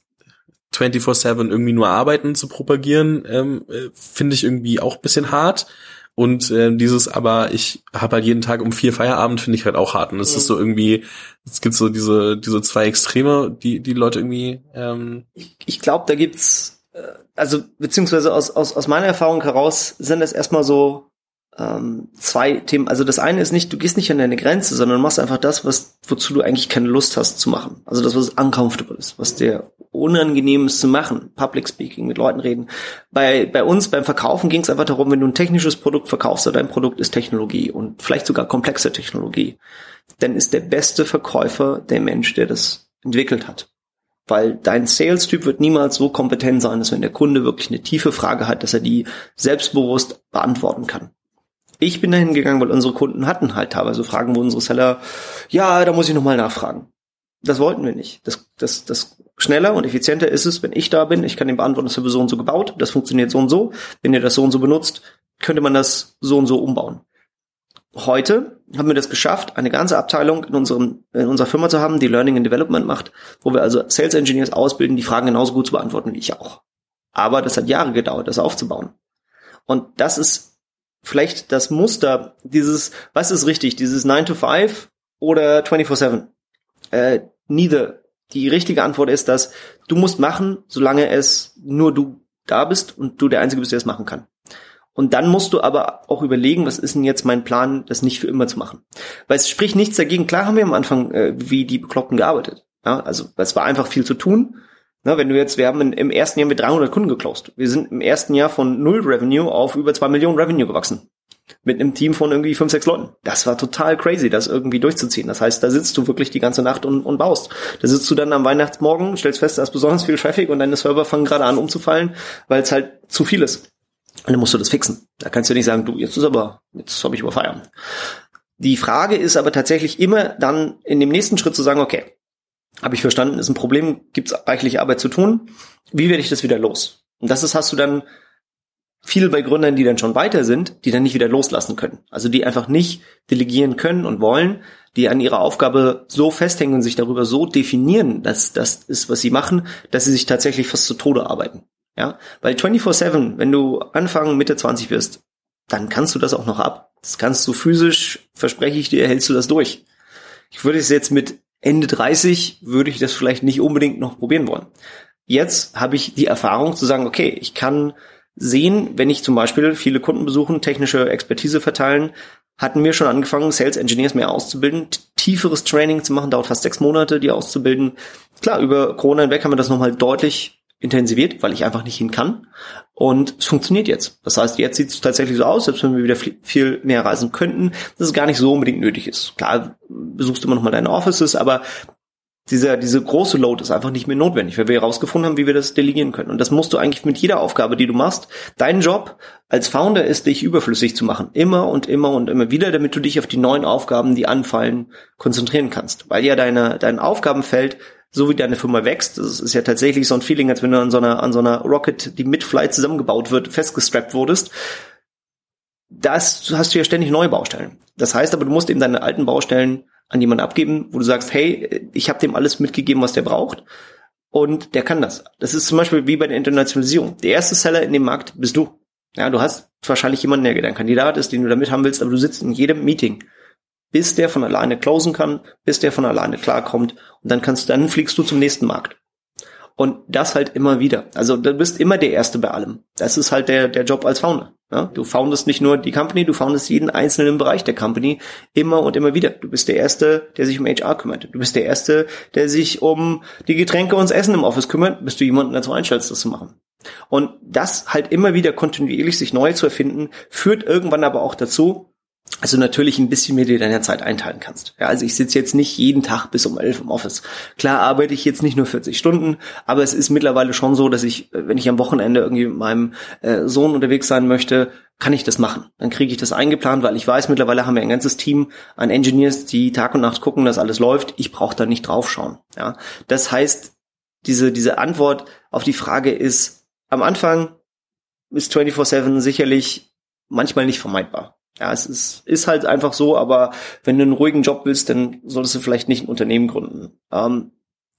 24-7 irgendwie nur arbeiten zu propagieren, ähm, äh, finde ich irgendwie auch bisschen hart. Und äh, dieses, aber ich habe halt jeden Tag um vier Feierabend, finde ich halt auch hart. Und es mhm. ist so irgendwie, es gibt so diese, diese zwei Extreme, die die Leute irgendwie. Ähm ich ich glaube, da gibt's, äh, also beziehungsweise aus, aus, aus meiner Erfahrung heraus sind es erstmal so ähm, zwei Themen. Also das eine ist nicht, du gehst nicht an deine Grenze, sondern machst einfach das, was wozu du eigentlich keine Lust hast zu machen. Also das, was uncomfortable ist, was dir unangenehm ist zu machen. Public Speaking, mit Leuten reden. Bei, bei uns beim Verkaufen ging es einfach darum, wenn du ein technisches Produkt verkaufst oder dein Produkt ist Technologie und vielleicht sogar komplexe Technologie, dann ist der beste Verkäufer der Mensch, der das entwickelt hat. Weil dein Sales-Typ wird niemals so kompetent sein, dass wenn der Kunde wirklich eine tiefe Frage hat, dass er die selbstbewusst beantworten kann. Ich bin dahin gegangen, weil unsere Kunden hatten halt teilweise Fragen, wo unsere Seller, ja, da muss ich nochmal nachfragen. Das wollten wir nicht. Das, das, das schneller und effizienter ist es, wenn ich da bin. Ich kann dem beantworten, das haben wir so und so gebaut. Das funktioniert so und so. Wenn ihr das so und so benutzt, könnte man das so und so umbauen. Heute haben wir das geschafft, eine ganze Abteilung in, unserem, in unserer Firma zu haben, die Learning and Development macht, wo wir also Sales Engineers ausbilden, die Fragen genauso gut zu beantworten wie ich auch. Aber das hat Jahre gedauert, das aufzubauen. Und das ist vielleicht das Muster, dieses, was ist richtig, dieses 9 to 5 oder 24-7? Äh, neither. Die richtige Antwort ist, dass du musst machen, solange es nur du da bist und du der Einzige bist, der es machen kann. Und dann musst du aber auch überlegen, was ist denn jetzt mein Plan, das nicht für immer zu machen. Weil es spricht nichts dagegen. Klar haben wir am Anfang äh, wie die Bekloppten gearbeitet. Ja, also es war einfach viel zu tun. Na, wenn du jetzt, wir haben in, im ersten Jahr mit 300 Kunden geclosed. Wir sind im ersten Jahr von null Revenue auf über zwei Millionen Revenue gewachsen. Mit einem Team von irgendwie fünf, sechs Leuten. Das war total crazy, das irgendwie durchzuziehen. Das heißt, da sitzt du wirklich die ganze Nacht und, und baust. Da sitzt du dann am Weihnachtsmorgen, stellst fest, da ist besonders viel Traffic und deine Server fangen gerade an umzufallen, weil es halt zu viel ist. Und dann musst du das fixen. Da kannst du nicht sagen, du, jetzt ist aber, jetzt habe ich über Feierabend. Die Frage ist aber tatsächlich immer dann in dem nächsten Schritt zu sagen, okay, habe ich verstanden, ist ein Problem, gibt es reichlich Arbeit zu tun. Wie werde ich das wieder los? Und das ist, hast du dann viel bei Gründern, die dann schon weiter sind, die dann nicht wieder loslassen können. Also die einfach nicht delegieren können und wollen, die an ihrer Aufgabe so festhängen und sich darüber so definieren, dass das ist, was sie machen, dass sie sich tatsächlich fast zu Tode arbeiten. Ja, weil 24/7, wenn du Anfang Mitte 20 wirst, dann kannst du das auch noch ab. Das kannst du physisch, verspreche ich dir, hältst du das durch. Ich würde es jetzt mit Ende 30 würde ich das vielleicht nicht unbedingt noch probieren wollen. Jetzt habe ich die Erfahrung zu sagen, okay, ich kann sehen, wenn ich zum Beispiel viele Kunden besuchen, technische Expertise verteilen, hatten wir schon angefangen, Sales Engineers mehr auszubilden, tieferes Training zu machen, dauert fast sechs Monate, die auszubilden. Klar, über Corona hinweg haben wir das nochmal deutlich intensiviert, weil ich einfach nicht hin kann. Und es funktioniert jetzt. Das heißt, jetzt sieht es tatsächlich so aus, selbst wenn wir wieder viel mehr reisen könnten, dass es gar nicht so unbedingt nötig ist. Klar, besuchst immer noch mal deine Offices, aber dieser, diese große Load ist einfach nicht mehr notwendig, weil wir herausgefunden haben, wie wir das delegieren können. Und das musst du eigentlich mit jeder Aufgabe, die du machst. Dein Job als Founder ist, dich überflüssig zu machen. Immer und immer und immer wieder, damit du dich auf die neuen Aufgaben, die anfallen, konzentrieren kannst. Weil ja deine, dein Aufgabenfeld so wie deine Firma wächst, das ist ja tatsächlich so ein Feeling, als wenn du an so einer, an so einer Rocket, die mit Flight zusammengebaut wird, festgestrappt wurdest. Das hast du ja ständig neue Baustellen. Das heißt aber, du musst eben deine alten Baustellen an jemanden abgeben, wo du sagst, hey, ich habe dem alles mitgegeben, was der braucht. Und der kann das. Das ist zum Beispiel wie bei der Internationalisierung. Der erste Seller in dem Markt bist du. Ja, du hast wahrscheinlich jemanden, der dein Kandidat ist, den du damit haben willst, aber du sitzt in jedem Meeting, bis der von alleine closen kann, bis der von alleine klarkommt und dann kannst, dann fliegst du zum nächsten Markt. Und das halt immer wieder. Also du bist immer der Erste bei allem. Das ist halt der, der Job als Founder. Ja? Du foundest nicht nur die Company, du foundest jeden einzelnen Bereich der Company immer und immer wieder. Du bist der Erste, der sich um HR kümmert. Du bist der Erste, der sich um die Getränke und das Essen im Office kümmert, bis du jemanden dazu einstellst, das zu machen. Und das halt immer wieder kontinuierlich sich neu zu erfinden, führt irgendwann aber auch dazu, also natürlich ein bisschen mehr dir deine Zeit einteilen kannst. Ja, also ich sitze jetzt nicht jeden Tag bis um elf im Office. Klar arbeite ich jetzt nicht nur 40 Stunden, aber es ist mittlerweile schon so, dass ich, äh, wenn ich am Wochenende irgendwie mit meinem äh, Sohn unterwegs sein möchte, kann ich das machen. Dann kriege ich das eingeplant, weil ich weiß, mittlerweile haben wir ein ganzes Team an Engineers, die Tag und Nacht gucken, dass alles läuft. Ich brauche da nicht draufschauen. Ja, das heißt, diese, diese Antwort auf die Frage ist, am Anfang ist 24-7 sicherlich manchmal nicht vermeidbar. Ja, es ist, ist halt einfach so, aber wenn du einen ruhigen Job willst, dann solltest du vielleicht nicht ein Unternehmen gründen. Ähm,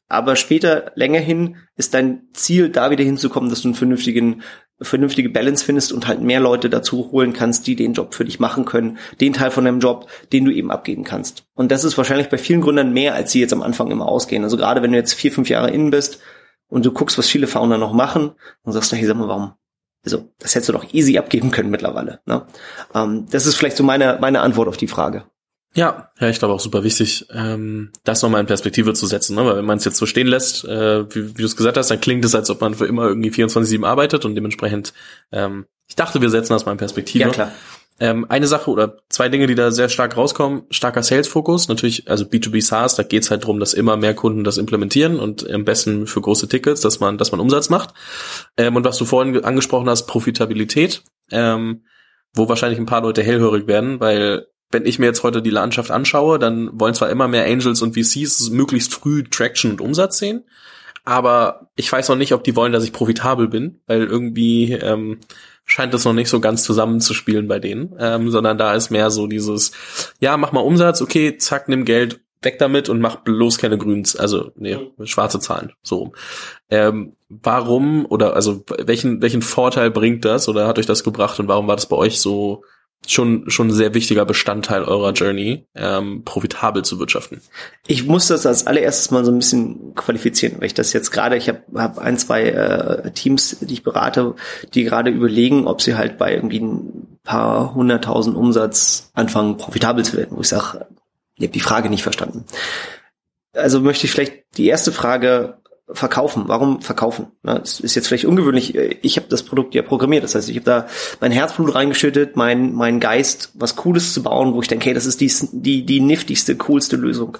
aber später, länger hin, ist dein Ziel, da wieder hinzukommen, dass du einen vernünftigen, vernünftige Balance findest und halt mehr Leute dazu holen kannst, die den Job für dich machen können, den Teil von deinem Job, den du eben abgeben kannst. Und das ist wahrscheinlich bei vielen Gründern mehr, als sie jetzt am Anfang immer ausgehen. Also gerade wenn du jetzt vier, fünf Jahre innen bist und du guckst, was viele Founder noch machen, dann sagst du, hey, sag mal, warum, also, das hättest du doch easy abgeben können mittlerweile. Ne? Ähm, das ist vielleicht so meine, meine Antwort auf die Frage. Ja, ja, ich glaube auch super wichtig, ähm, das nochmal in Perspektive zu setzen, ne? weil wenn man es jetzt so stehen lässt, äh, wie, wie du es gesagt hast, dann klingt es, als ob man für immer irgendwie 24-7 arbeitet und dementsprechend, ähm, ich dachte, wir setzen das mal in Perspektive. Ja, klar. Ähm, eine Sache oder zwei Dinge, die da sehr stark rauskommen, starker Sales-Fokus, natürlich, also B2B SaaS, da geht's halt drum, dass immer mehr Kunden das implementieren und am besten für große Tickets, dass man, dass man Umsatz macht. Ähm, und was du vorhin angesprochen hast, Profitabilität, ähm, wo wahrscheinlich ein paar Leute hellhörig werden, weil wenn ich mir jetzt heute die Landschaft anschaue, dann wollen zwar immer mehr Angels und VCs möglichst früh Traction und Umsatz sehen, aber ich weiß noch nicht, ob die wollen, dass ich profitabel bin, weil irgendwie ähm, scheint es noch nicht so ganz zusammenzuspielen bei denen, ähm, sondern da ist mehr so dieses, ja, mach mal Umsatz, okay, zack, nimm Geld, weg damit und mach bloß keine Grüns, also nee, schwarze Zahlen, so. Ähm, warum oder also welchen welchen Vorteil bringt das oder hat euch das gebracht und warum war das bei euch so schon schon ein sehr wichtiger Bestandteil eurer Journey, ähm, profitabel zu wirtschaften. Ich muss das als allererstes mal so ein bisschen qualifizieren, weil ich das jetzt gerade, ich habe hab ein, zwei äh, Teams, die ich berate, die gerade überlegen, ob sie halt bei irgendwie ein paar hunderttausend Umsatz anfangen, profitabel zu werden. Wo ich sage, ich habe die Frage nicht verstanden. Also möchte ich vielleicht die erste Frage verkaufen. Warum verkaufen? Das ist jetzt vielleicht ungewöhnlich. Ich habe das Produkt ja programmiert. Das heißt, ich habe da mein Herzblut reingeschüttet, mein, mein Geist, was Cooles zu bauen, wo ich denke, hey, das ist die, die, die niftigste, coolste Lösung.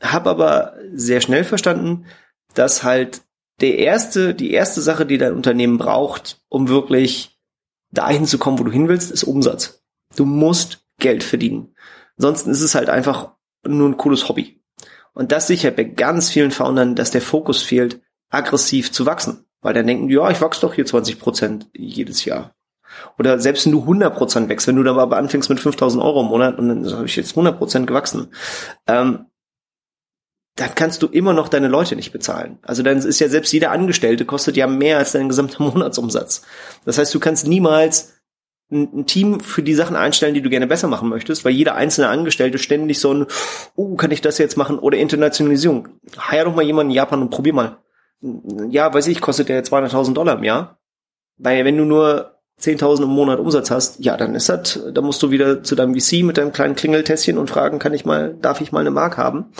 Hab aber sehr schnell verstanden, dass halt der erste, die erste Sache, die dein Unternehmen braucht, um wirklich dahin zu kommen, wo du hin willst, ist Umsatz. Du musst Geld verdienen. Ansonsten ist es halt einfach nur ein cooles Hobby. Und das sicher bei ganz vielen Foundern, dass der Fokus fehlt, aggressiv zu wachsen. Weil dann denken, ja, ich wachse doch hier 20 Prozent jedes Jahr. Oder selbst wenn du 100 Prozent wächst, wenn du dann aber anfängst mit 5000 Euro im Monat und dann habe ich jetzt 100 Prozent gewachsen, ähm, dann kannst du immer noch deine Leute nicht bezahlen. Also dann ist ja selbst jeder Angestellte kostet ja mehr als dein gesamter <laughs> Monatsumsatz. Das heißt, du kannst niemals ein, Team für die Sachen einstellen, die du gerne besser machen möchtest, weil jeder einzelne Angestellte ständig so ein, oh, kann ich das jetzt machen? Oder Internationalisierung. Heier doch mal jemanden in Japan und probier mal. Ja, weiß ich, kostet der 200.000 Dollar im Jahr. Weil wenn du nur 10.000 im Monat Umsatz hast, ja, dann ist das, da musst du wieder zu deinem VC mit deinem kleinen Klingeltässchen und fragen, kann ich mal, darf ich mal eine Mark haben?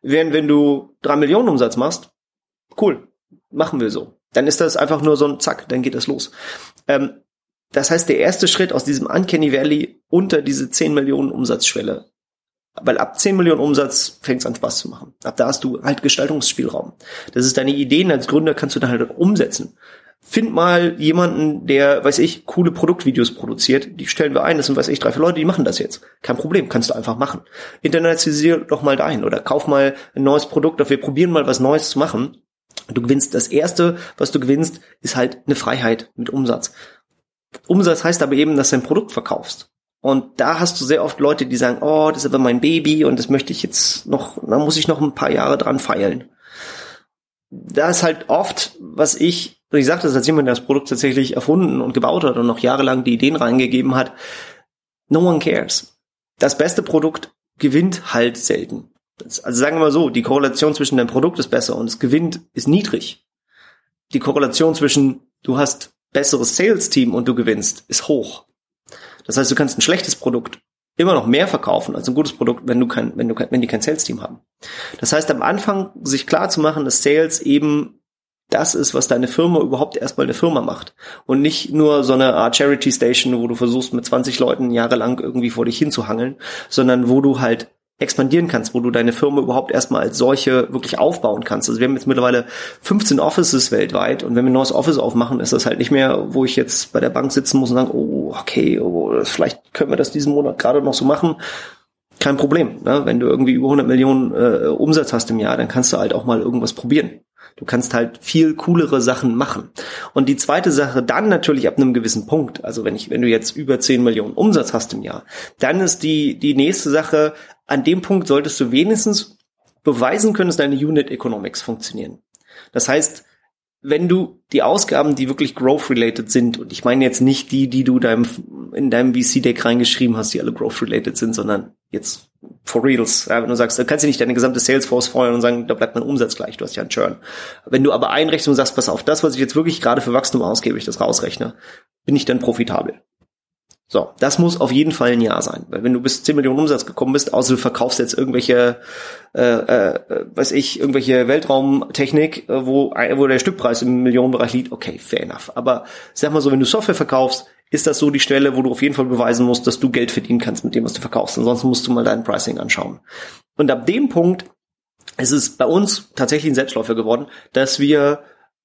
Während wenn du drei Millionen Umsatz machst, cool, machen wir so. Dann ist das einfach nur so ein Zack, dann geht das los. Ähm, das heißt, der erste Schritt aus diesem Uncanny Valley unter diese 10 Millionen Umsatzschwelle Weil ab 10 Millionen Umsatz fängt es an Spaß zu machen. Ab da hast du halt Gestaltungsspielraum. Das ist deine Ideen als Gründer kannst du dann halt umsetzen. Find mal jemanden, der, weiß ich, coole Produktvideos produziert. Die stellen wir ein. Das sind, weiß ich, drei, vier Leute, die machen das jetzt. Kein Problem, kannst du einfach machen. Internationalisier doch mal dahin oder kauf mal ein neues Produkt. Wir probieren mal was Neues zu machen. Du gewinnst das erste, was du gewinnst, ist halt eine Freiheit mit Umsatz. Umsatz heißt aber eben, dass du ein Produkt verkaufst. Und da hast du sehr oft Leute, die sagen, oh, das ist aber mein Baby und das möchte ich jetzt noch, da muss ich noch ein paar Jahre dran feilen. Da ist halt oft, was ich, und ich sagte das als jemand, der das Produkt tatsächlich erfunden und gebaut hat und noch jahrelang die Ideen reingegeben hat, no one cares. Das beste Produkt gewinnt halt selten. Also sagen wir mal so, die Korrelation zwischen deinem Produkt ist besser und es gewinnt ist niedrig. Die Korrelation zwischen du hast besseres Sales-Team und du gewinnst ist hoch. Das heißt, du kannst ein schlechtes Produkt immer noch mehr verkaufen als ein gutes Produkt, wenn du kein, wenn du wenn die kein Sales-Team haben. Das heißt, am Anfang sich klar zu machen, dass Sales eben das ist, was deine Firma überhaupt erstmal eine Firma macht. Und nicht nur so eine Art Charity Station, wo du versuchst, mit 20 Leuten jahrelang irgendwie vor dich hinzuhangeln, sondern wo du halt expandieren kannst, wo du deine Firma überhaupt erstmal als solche wirklich aufbauen kannst. Also wir haben jetzt mittlerweile 15 Offices weltweit und wenn wir ein neues Office aufmachen, ist das halt nicht mehr, wo ich jetzt bei der Bank sitzen muss und sagen, oh, okay, oh, vielleicht können wir das diesen Monat gerade noch so machen. Kein Problem. Ne? Wenn du irgendwie über 100 Millionen äh, Umsatz hast im Jahr, dann kannst du halt auch mal irgendwas probieren. Du kannst halt viel coolere Sachen machen. Und die zweite Sache dann natürlich ab einem gewissen Punkt, also wenn ich, wenn du jetzt über 10 Millionen Umsatz hast im Jahr, dann ist die, die nächste Sache, an dem Punkt solltest du wenigstens beweisen können, dass deine Unit Economics funktionieren. Das heißt, wenn du die Ausgaben, die wirklich growth-related sind, und ich meine jetzt nicht die, die du deinem, in deinem VC-Deck reingeschrieben hast, die alle growth-related sind, sondern jetzt for reals. Ja, wenn du sagst, da kannst du nicht deine gesamte Salesforce feuern und sagen, da bleibt mein Umsatz gleich, du hast ja einen Churn. Wenn du aber einrechnest und sagst, pass auf, das, was ich jetzt wirklich gerade für Wachstum ausgebe, ich das rausrechne, bin ich dann profitabel. So, das muss auf jeden Fall ein Jahr sein. Weil wenn du bis 10 Millionen Umsatz gekommen bist, außer du verkaufst jetzt irgendwelche, äh, äh, weiß ich, irgendwelche Weltraumtechnik, äh, wo, wo der Stückpreis im Millionenbereich liegt, okay, fair enough. Aber sag mal so, wenn du Software verkaufst, ist das so die Stelle, wo du auf jeden Fall beweisen musst, dass du Geld verdienen kannst mit dem, was du verkaufst. Ansonsten musst du mal dein Pricing anschauen. Und ab dem Punkt ist es bei uns tatsächlich ein Selbstläufer geworden, dass wir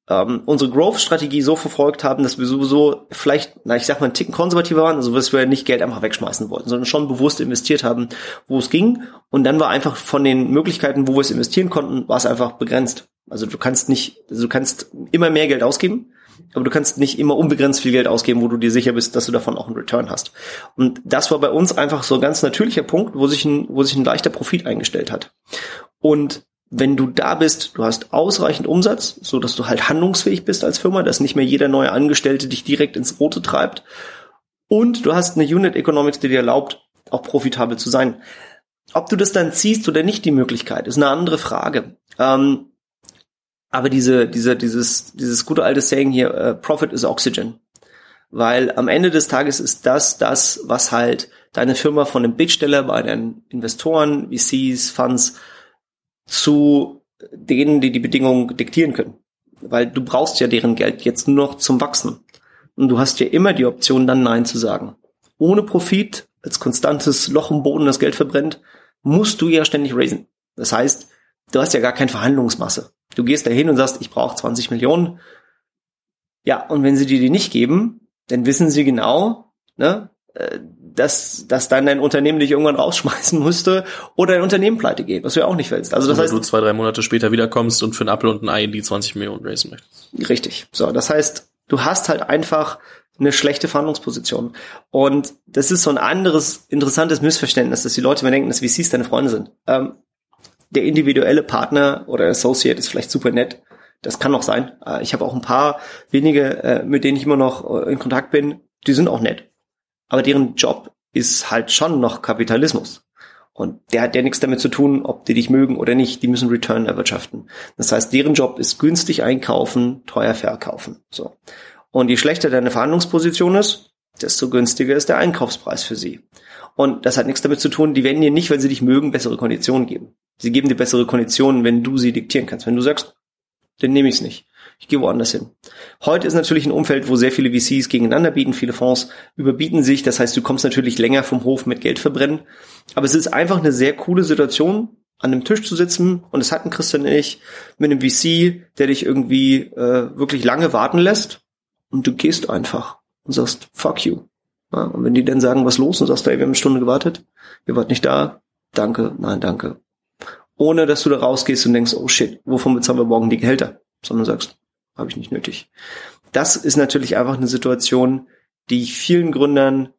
ähm, unsere Growth-Strategie so verfolgt haben, dass wir sowieso vielleicht, na ich sag mal, einen Ticken konservativer waren, also dass wir nicht Geld einfach wegschmeißen wollten, sondern schon bewusst investiert haben, wo es ging. Und dann war einfach von den Möglichkeiten, wo wir es investieren konnten, war es einfach begrenzt. Also du kannst nicht, also du kannst immer mehr Geld ausgeben, aber du kannst nicht immer unbegrenzt viel Geld ausgeben, wo du dir sicher bist, dass du davon auch einen Return hast. Und das war bei uns einfach so ein ganz natürlicher Punkt, wo sich ein, wo sich ein leichter Profit eingestellt hat. Und wenn du da bist, du hast ausreichend Umsatz, so dass du halt handlungsfähig bist als Firma, dass nicht mehr jeder neue Angestellte dich direkt ins Rote treibt. Und du hast eine Unit Economics, die dir erlaubt, auch profitabel zu sein. Ob du das dann ziehst oder nicht, die Möglichkeit, ist eine andere Frage. Ähm, aber diese, diese, dieses, dieses gute alte Saying hier, uh, Profit is Oxygen. Weil am Ende des Tages ist das das, was halt deine Firma von einem Bittsteller bei deinen Investoren, VCs, Funds zu denen, die die Bedingungen diktieren können. Weil du brauchst ja deren Geld jetzt nur noch zum Wachsen. Und du hast ja immer die Option, dann Nein zu sagen. Ohne Profit, als konstantes Loch im Boden das Geld verbrennt, musst du ja ständig raisen. Das heißt, du hast ja gar keine Verhandlungsmasse. Du gehst da hin und sagst, ich brauche 20 Millionen. Ja, und wenn sie dir die nicht geben, dann wissen sie genau, ne, äh, dass, dass dann dein Unternehmen dich irgendwann rausschmeißen müsste oder dein Unternehmen pleite geht, was du ja auch nicht willst. Also das oder heißt, du zwei, drei Monate später wiederkommst und für einen Apfel und ein Ei die 20 Millionen raisen möchtest. Richtig. So, das heißt, du hast halt einfach eine schlechte Verhandlungsposition. Und das ist so ein anderes interessantes Missverständnis, dass die Leute mir denken, dass VCs deine Freunde sind. Ähm, der individuelle Partner oder Associate ist vielleicht super nett. Das kann noch sein. Äh, ich habe auch ein paar wenige, äh, mit denen ich immer noch äh, in Kontakt bin. Die sind auch nett aber deren Job ist halt schon noch Kapitalismus. Und der hat ja nichts damit zu tun, ob die dich mögen oder nicht. Die müssen Return erwirtschaften. Das heißt, deren Job ist günstig einkaufen, teuer verkaufen. So. Und je schlechter deine Verhandlungsposition ist, desto günstiger ist der Einkaufspreis für sie. Und das hat nichts damit zu tun, die werden dir nicht, weil sie dich mögen, bessere Konditionen geben. Sie geben dir bessere Konditionen, wenn du sie diktieren kannst. Wenn du sagst, dann nehme ich es nicht. Ich gehe woanders hin. Heute ist natürlich ein Umfeld, wo sehr viele VCs gegeneinander bieten, viele Fonds überbieten sich, das heißt, du kommst natürlich länger vom Hof mit Geld verbrennen, aber es ist einfach eine sehr coole Situation, an einem Tisch zu sitzen. Und es hatten Christian und ich mit einem VC, der dich irgendwie äh, wirklich lange warten lässt. Und du gehst einfach und sagst, fuck you. Ja, und wenn die dann sagen, was los? und sagst, ey, wir haben eine Stunde gewartet, ihr wart nicht da, danke, nein, danke. Ohne dass du da rausgehst und denkst, oh shit, wovon bezahlen wir morgen die Gehälter? Sondern sagst, habe ich nicht nötig. Das ist natürlich einfach eine Situation, die ich vielen Gründern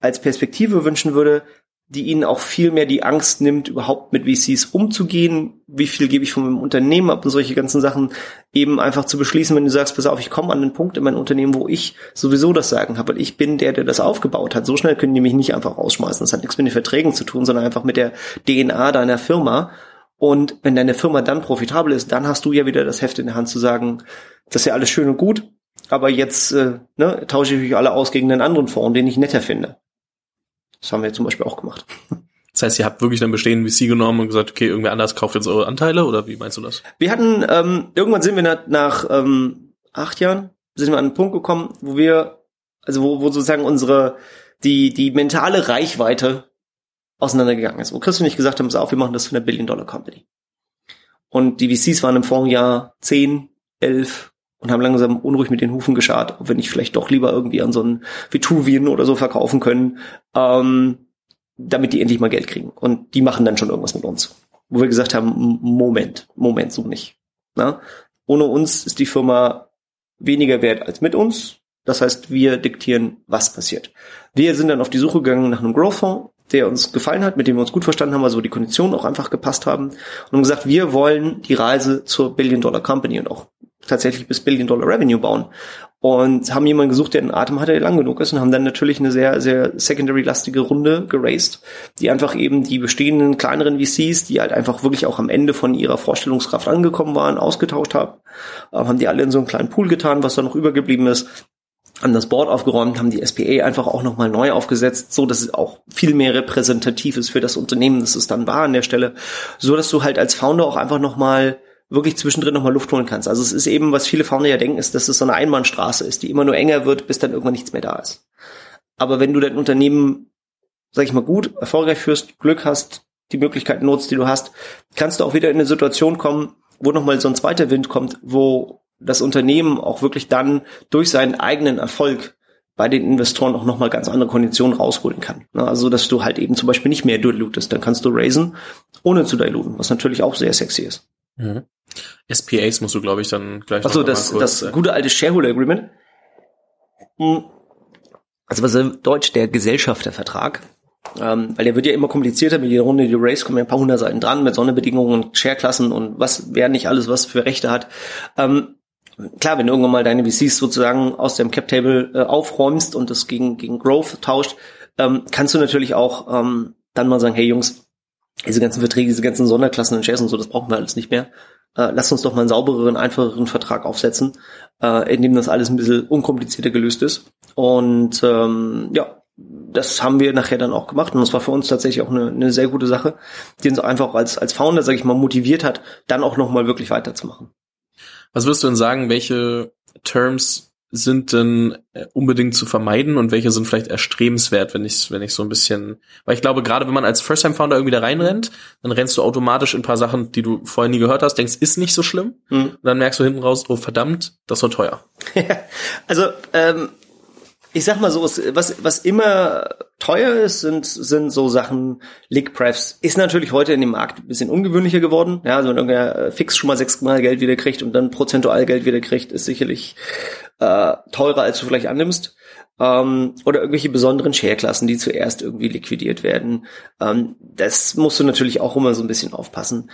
als Perspektive wünschen würde, die ihnen auch viel mehr die Angst nimmt, überhaupt mit VCs umzugehen. Wie viel gebe ich von meinem Unternehmen ab und solche ganzen Sachen eben einfach zu beschließen, wenn du sagst, pass auf, ich komme an den Punkt in meinem Unternehmen, wo ich sowieso das Sagen habe, weil ich bin der, der das aufgebaut hat. So schnell können die mich nicht einfach rausschmeißen. Das hat nichts mit den Verträgen zu tun, sondern einfach mit der DNA deiner Firma. Und wenn deine Firma dann profitabel ist, dann hast du ja wieder das Heft in der Hand zu sagen, das ist ja alles schön und gut, aber jetzt äh, ne, tausche ich euch alle aus gegen einen anderen Fonds, den ich netter finde. Das haben wir zum Beispiel auch gemacht. <laughs> Das heißt, ihr habt wirklich dann bestehenden VC genommen und gesagt, okay, irgendwer anders kauft jetzt eure Anteile oder wie meinst du das? Wir hatten, ähm, irgendwann sind wir nach, nach ähm, acht Jahren, sind wir an einen Punkt gekommen, wo wir, also wo, wo sozusagen unsere, die, die mentale Reichweite auseinandergegangen ist. Wo Chris und ich gesagt haben, pass auf, wir machen das für eine Billion-Dollar-Company. Und die VCs waren im Fondsjahr 10, 11, und haben langsam unruhig mit den Hufen geschart, ob wir nicht vielleicht doch lieber irgendwie an so einen Vituvien oder so verkaufen können, ähm, damit die endlich mal Geld kriegen. Und die machen dann schon irgendwas mit uns. Wo wir gesagt haben, Moment, Moment, so nicht. Na? Ohne uns ist die Firma weniger wert als mit uns. Das heißt, wir diktieren, was passiert. Wir sind dann auf die Suche gegangen nach einem Growth-Fonds, der uns gefallen hat, mit dem wir uns gut verstanden haben, also die Konditionen auch einfach gepasst haben und haben gesagt, wir wollen die Reise zur Billion-Dollar-Company und auch tatsächlich bis Billion Dollar Revenue bauen. Und haben jemanden gesucht, der einen Atem hatte, der lang genug ist und haben dann natürlich eine sehr, sehr secondary-lastige Runde geraced, die einfach eben die bestehenden kleineren VCs, die halt einfach wirklich auch am Ende von ihrer Vorstellungskraft angekommen waren, ausgetauscht haben, ähm, haben die alle in so einen kleinen Pool getan, was da noch übergeblieben ist, haben das Board aufgeräumt, haben die SPA einfach auch nochmal neu aufgesetzt, so dass es auch viel mehr repräsentativ ist für das Unternehmen, das es dann war an der Stelle, so dass du halt als Founder auch einfach nochmal wirklich zwischendrin nochmal Luft holen kannst. Also es ist eben, was viele Founder ja denken, ist, dass es so eine Einbahnstraße ist, die immer nur enger wird, bis dann irgendwann nichts mehr da ist. Aber wenn du dein Unternehmen, sag ich mal, gut, erfolgreich führst, Glück hast, die Möglichkeiten nutzt, die du hast, kannst du auch wieder in eine Situation kommen, wo nochmal so ein zweiter Wind kommt, wo das Unternehmen auch wirklich dann durch seinen eigenen Erfolg bei den Investoren auch nochmal ganz andere Konditionen rausholen kann. Also, dass du halt eben zum Beispiel nicht mehr dilutest, dann kannst du raisen, ohne zu diluten, was natürlich auch sehr sexy ist. Mhm. SPAs musst du, glaube ich, dann gleich Achso, das, das äh, gute alte Shareholder Agreement. Hm. Also was ist Deutsch der Gesellschaftervertrag? Ähm, weil der wird ja immer komplizierter mit jeder Runde, die Race kommen ja ein paar hundert Seiten dran mit Sonderbedingungen und Shareklassen und was, wer nicht alles was für Rechte hat. Ähm, klar, wenn du irgendwann mal deine VCs sozusagen aus dem Cap Table äh, aufräumst und das gegen, gegen Growth tauscht, ähm, kannst du natürlich auch ähm, dann mal sagen, hey Jungs, diese ganzen Verträge, diese ganzen Sonderklassen und Shares und so, das brauchen wir alles nicht mehr. Äh, lass uns doch mal einen saubereren, einfacheren Vertrag aufsetzen, äh, in dem das alles ein bisschen unkomplizierter gelöst ist. Und ähm, ja, das haben wir nachher dann auch gemacht und das war für uns tatsächlich auch eine, eine sehr gute Sache, die uns einfach als, als Founder, sag ich mal, motiviert hat, dann auch nochmal wirklich weiterzumachen. Was würdest du denn sagen, welche Terms sind denn äh, unbedingt zu vermeiden und welche sind vielleicht erstrebenswert, wenn ich wenn ich so ein bisschen, weil ich glaube, gerade wenn man als First-Time-Founder irgendwie da reinrennt, dann rennst du automatisch in ein paar Sachen, die du vorher nie gehört hast, denkst, ist nicht so schlimm, mhm. und dann merkst du hinten raus, oh verdammt, das war teuer. <laughs> also ähm, ich sag mal so, was, was immer teuer ist, sind, sind so Sachen, Lick Prefs. Ist natürlich heute in dem Markt ein bisschen ungewöhnlicher geworden. Ja, also wenn irgendwer äh, fix schon mal sechsmal Geld wieder kriegt und dann prozentual Geld wieder kriegt, ist sicherlich äh, teurer, als du vielleicht annimmst. Ähm, oder irgendwelche besonderen Share-Klassen, die zuerst irgendwie liquidiert werden. Ähm, das musst du natürlich auch immer so ein bisschen aufpassen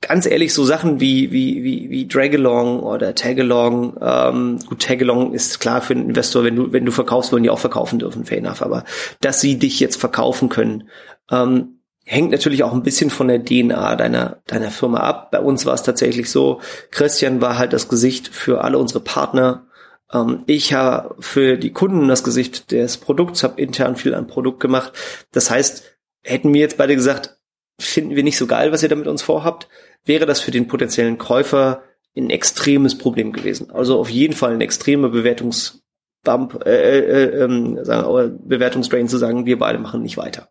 ganz ehrlich, so Sachen wie, wie, wie, wie Dragalong oder Tagalong, ähm, gut, Tagalong ist klar für einen Investor, wenn du, wenn du verkaufst, wollen die auch verkaufen dürfen, fair enough, aber dass sie dich jetzt verkaufen können, ähm, hängt natürlich auch ein bisschen von der DNA deiner, deiner Firma ab. Bei uns war es tatsächlich so, Christian war halt das Gesicht für alle unsere Partner. Ähm, ich habe für die Kunden das Gesicht des Produkts, habe intern viel an Produkt gemacht. Das heißt, hätten wir jetzt beide gesagt, finden wir nicht so geil, was ihr da mit uns vorhabt, wäre das für den potenziellen Käufer ein extremes Problem gewesen. Also auf jeden Fall ein extremer Bewertungsbump, äh, äh, äh, sagen, Bewertungsdrain zu sagen, wir beide machen nicht weiter.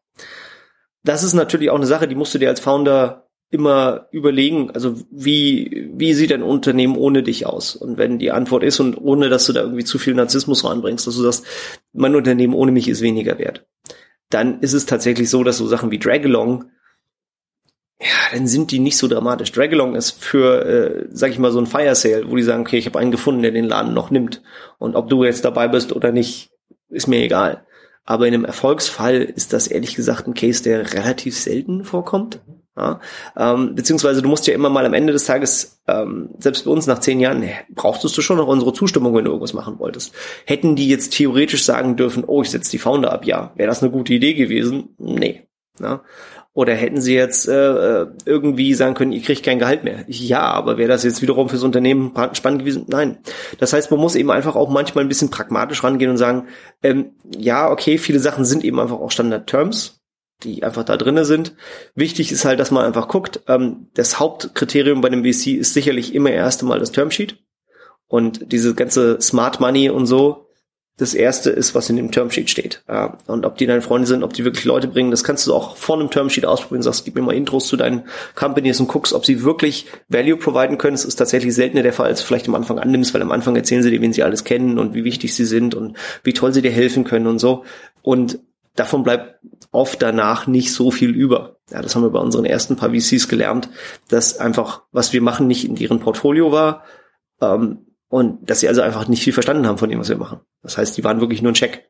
Das ist natürlich auch eine Sache, die musst du dir als Founder immer überlegen, also wie, wie sieht ein Unternehmen ohne dich aus? Und wenn die Antwort ist und ohne, dass du da irgendwie zu viel Narzissmus reinbringst, dass du sagst, mein Unternehmen ohne mich ist weniger wert, dann ist es tatsächlich so, dass so Sachen wie Dragalong ja, dann sind die nicht so dramatisch. Dragalong ist für, äh, sag ich mal, so ein Fire Sale, wo die sagen, okay, ich habe einen gefunden, der den Laden noch nimmt. Und ob du jetzt dabei bist oder nicht, ist mir egal. Aber in einem Erfolgsfall ist das ehrlich gesagt ein Case, der relativ selten vorkommt. Ja, ähm, beziehungsweise du musst ja immer mal am Ende des Tages, ähm, selbst bei uns nach zehn Jahren, brauchtest du schon noch unsere Zustimmung, wenn du irgendwas machen wolltest. Hätten die jetzt theoretisch sagen dürfen, oh, ich setze die Founder ab, ja, wäre das eine gute Idee gewesen? Nee. Ja. Oder hätten sie jetzt äh, irgendwie sagen können, ihr kriegt kein Gehalt mehr? Ja, aber wäre das jetzt wiederum fürs Unternehmen spannend gewesen? Nein. Das heißt, man muss eben einfach auch manchmal ein bisschen pragmatisch rangehen und sagen, ähm, ja, okay, viele Sachen sind eben einfach auch Standard-Terms, die einfach da drinnen sind. Wichtig ist halt, dass man einfach guckt, ähm, das Hauptkriterium bei dem VC ist sicherlich immer erst einmal das Termsheet. Und diese ganze Smart Money und so, das erste ist, was in dem Termsheet steht. Und ob die deine Freunde sind, ob die wirklich Leute bringen, das kannst du auch vor einem Termsheet ausprobieren. Sagst, gib mir mal Intros zu deinen Companies und guckst, ob sie wirklich Value providen können. Das ist tatsächlich seltener der Fall, als vielleicht am Anfang annimmst, weil am Anfang erzählen sie dir, wen sie alles kennen und wie wichtig sie sind und wie toll sie dir helfen können und so. Und davon bleibt oft danach nicht so viel über. Ja, das haben wir bei unseren ersten paar VCs gelernt, dass einfach, was wir machen, nicht in deren Portfolio war. Ähm, und dass sie also einfach nicht viel verstanden haben von dem, was wir machen. Das heißt, die waren wirklich nur ein Check.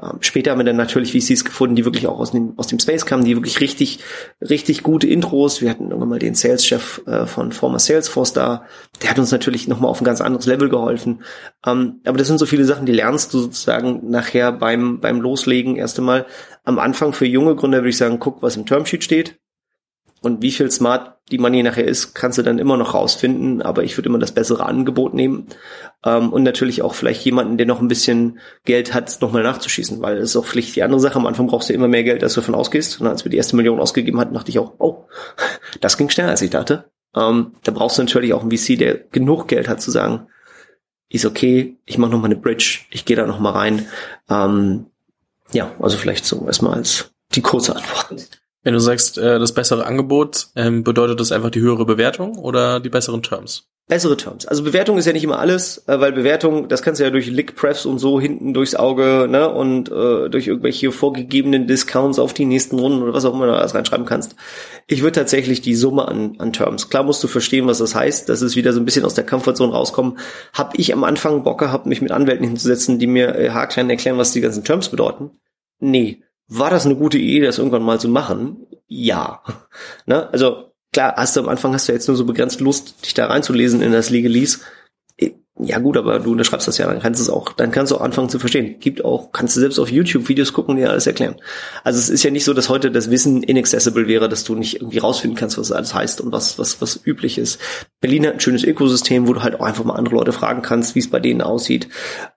Ähm, später haben wir dann natürlich VCs gefunden, die wirklich auch aus dem, aus dem Space kamen, die wirklich richtig, richtig gute Intros. Wir hatten irgendwann mal den Sales-Chef äh, von former Salesforce da. Der hat uns natürlich nochmal auf ein ganz anderes Level geholfen. Ähm, aber das sind so viele Sachen, die lernst du sozusagen nachher beim, beim Loslegen erst einmal. Am Anfang für junge Gründer würde ich sagen, guck, was im Termsheet steht und wie viel Smart die Money nachher ist, kannst du dann immer noch rausfinden. Aber ich würde immer das bessere Angebot nehmen. Ähm, und natürlich auch vielleicht jemanden, der noch ein bisschen Geld hat, nochmal nachzuschießen. Weil das ist auch vielleicht die andere Sache. Am Anfang brauchst du immer mehr Geld, als du davon ausgehst. Und als wir die erste Million ausgegeben hatten, dachte ich auch, oh, <laughs> das ging schneller, als ich dachte. Ähm, da brauchst du natürlich auch einen VC, der genug Geld hat zu sagen, ist okay, ich mache nochmal eine Bridge, ich gehe da nochmal rein. Ähm, ja, also vielleicht so erstmal als die kurze Antwort. Wenn du sagst, äh, das bessere Angebot, ähm, bedeutet das einfach die höhere Bewertung oder die besseren Terms? Bessere Terms. Also Bewertung ist ja nicht immer alles, äh, weil Bewertung, das kannst du ja durch Lick-Prefs und so hinten durchs Auge ne, und äh, durch irgendwelche vorgegebenen Discounts auf die nächsten Runden oder was auch immer du alles reinschreiben kannst. Ich würde tatsächlich die Summe an, an Terms. Klar musst du verstehen, was das heißt. Das ist wieder so ein bisschen aus der Comfortzone rauskommen. Hab ich am Anfang Bock gehabt, mich mit Anwälten hinzusetzen, die mir äh, haarklein erklären, was die ganzen Terms bedeuten? Nee. War das eine gute Idee, das irgendwann mal zu machen? Ja. Ne? Also klar, hast du am Anfang hast du jetzt nur so begrenzt Lust, dich da reinzulesen in das Legalese. Ja gut, aber du unterschreibst das ja, dann kannst du es auch, dann kannst du auch anfangen zu verstehen. Gibt auch, kannst du selbst auf YouTube Videos gucken und dir alles erklären. Also es ist ja nicht so, dass heute das Wissen inaccessible wäre, dass du nicht irgendwie rausfinden kannst, was alles heißt und was, was, was üblich ist. Berlin hat ein schönes Ökosystem, wo du halt auch einfach mal andere Leute fragen kannst, wie es bei denen aussieht.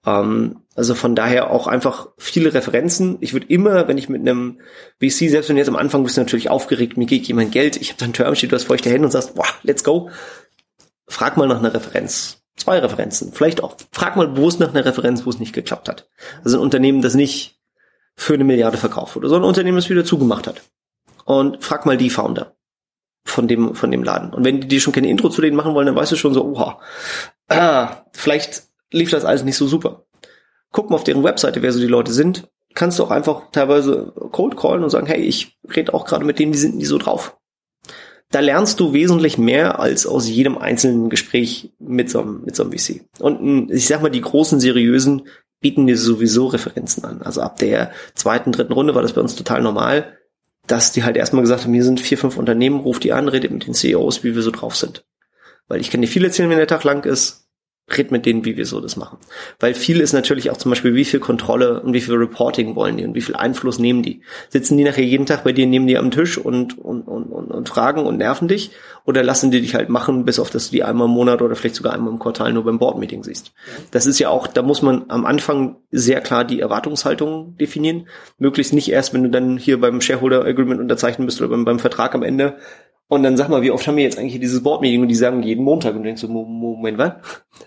Ähm, also von daher auch einfach viele Referenzen. Ich würde immer, wenn ich mit einem VC, selbst wenn jetzt am Anfang bist du natürlich aufgeregt, mir geht jemand Geld, ich habe dann Termsheet, du hast feuchte Hände und sagst, boah, let's go. Frag mal nach einer Referenz Zwei Referenzen. Vielleicht auch. Frag mal bewusst nach einer Referenz, wo es nicht geklappt hat. Also ein Unternehmen, das nicht für eine Milliarde verkauft wurde, sondern ein Unternehmen, das wieder zugemacht hat. Und frag mal die Founder von dem, von dem Laden. Und wenn die dir schon keine Intro zu denen machen wollen, dann weißt du schon so, oha, ah, <clears throat> vielleicht lief das alles nicht so super. Guck mal auf deren Webseite, wer so die Leute sind. Kannst du auch einfach teilweise cold callen und sagen, hey, ich rede auch gerade mit denen, die sind nie so drauf da lernst du wesentlich mehr als aus jedem einzelnen Gespräch mit so einem, mit so einem VC. Und ich sag mal, die großen seriösen bieten dir sowieso Referenzen an. Also ab der zweiten, dritten Runde war das bei uns total normal, dass die halt erstmal gesagt haben, hier sind vier, fünf Unternehmen, ruft die an, redet mit den CEOs, wie wir so drauf sind. Weil ich kann dir viel erzählen, wenn der Tag lang ist, red mit denen, wie wir so das machen. Weil viel ist natürlich auch zum Beispiel, wie viel Kontrolle und wie viel Reporting wollen die und wie viel Einfluss nehmen die. Sitzen die nachher jeden Tag bei dir neben dir am Tisch und, und, und, und, und fragen und nerven dich oder lassen die dich halt machen, bis auf dass du die einmal im Monat oder vielleicht sogar einmal im Quartal nur beim Board-Meeting siehst. Das ist ja auch, da muss man am Anfang sehr klar die Erwartungshaltung definieren. Möglichst nicht erst, wenn du dann hier beim Shareholder Agreement unterzeichnen bist oder beim, beim Vertrag am Ende Und dann sag mal, wie oft haben wir jetzt eigentlich dieses Board-Meeting und die sagen jeden Montag und du denkst so, Moment, was?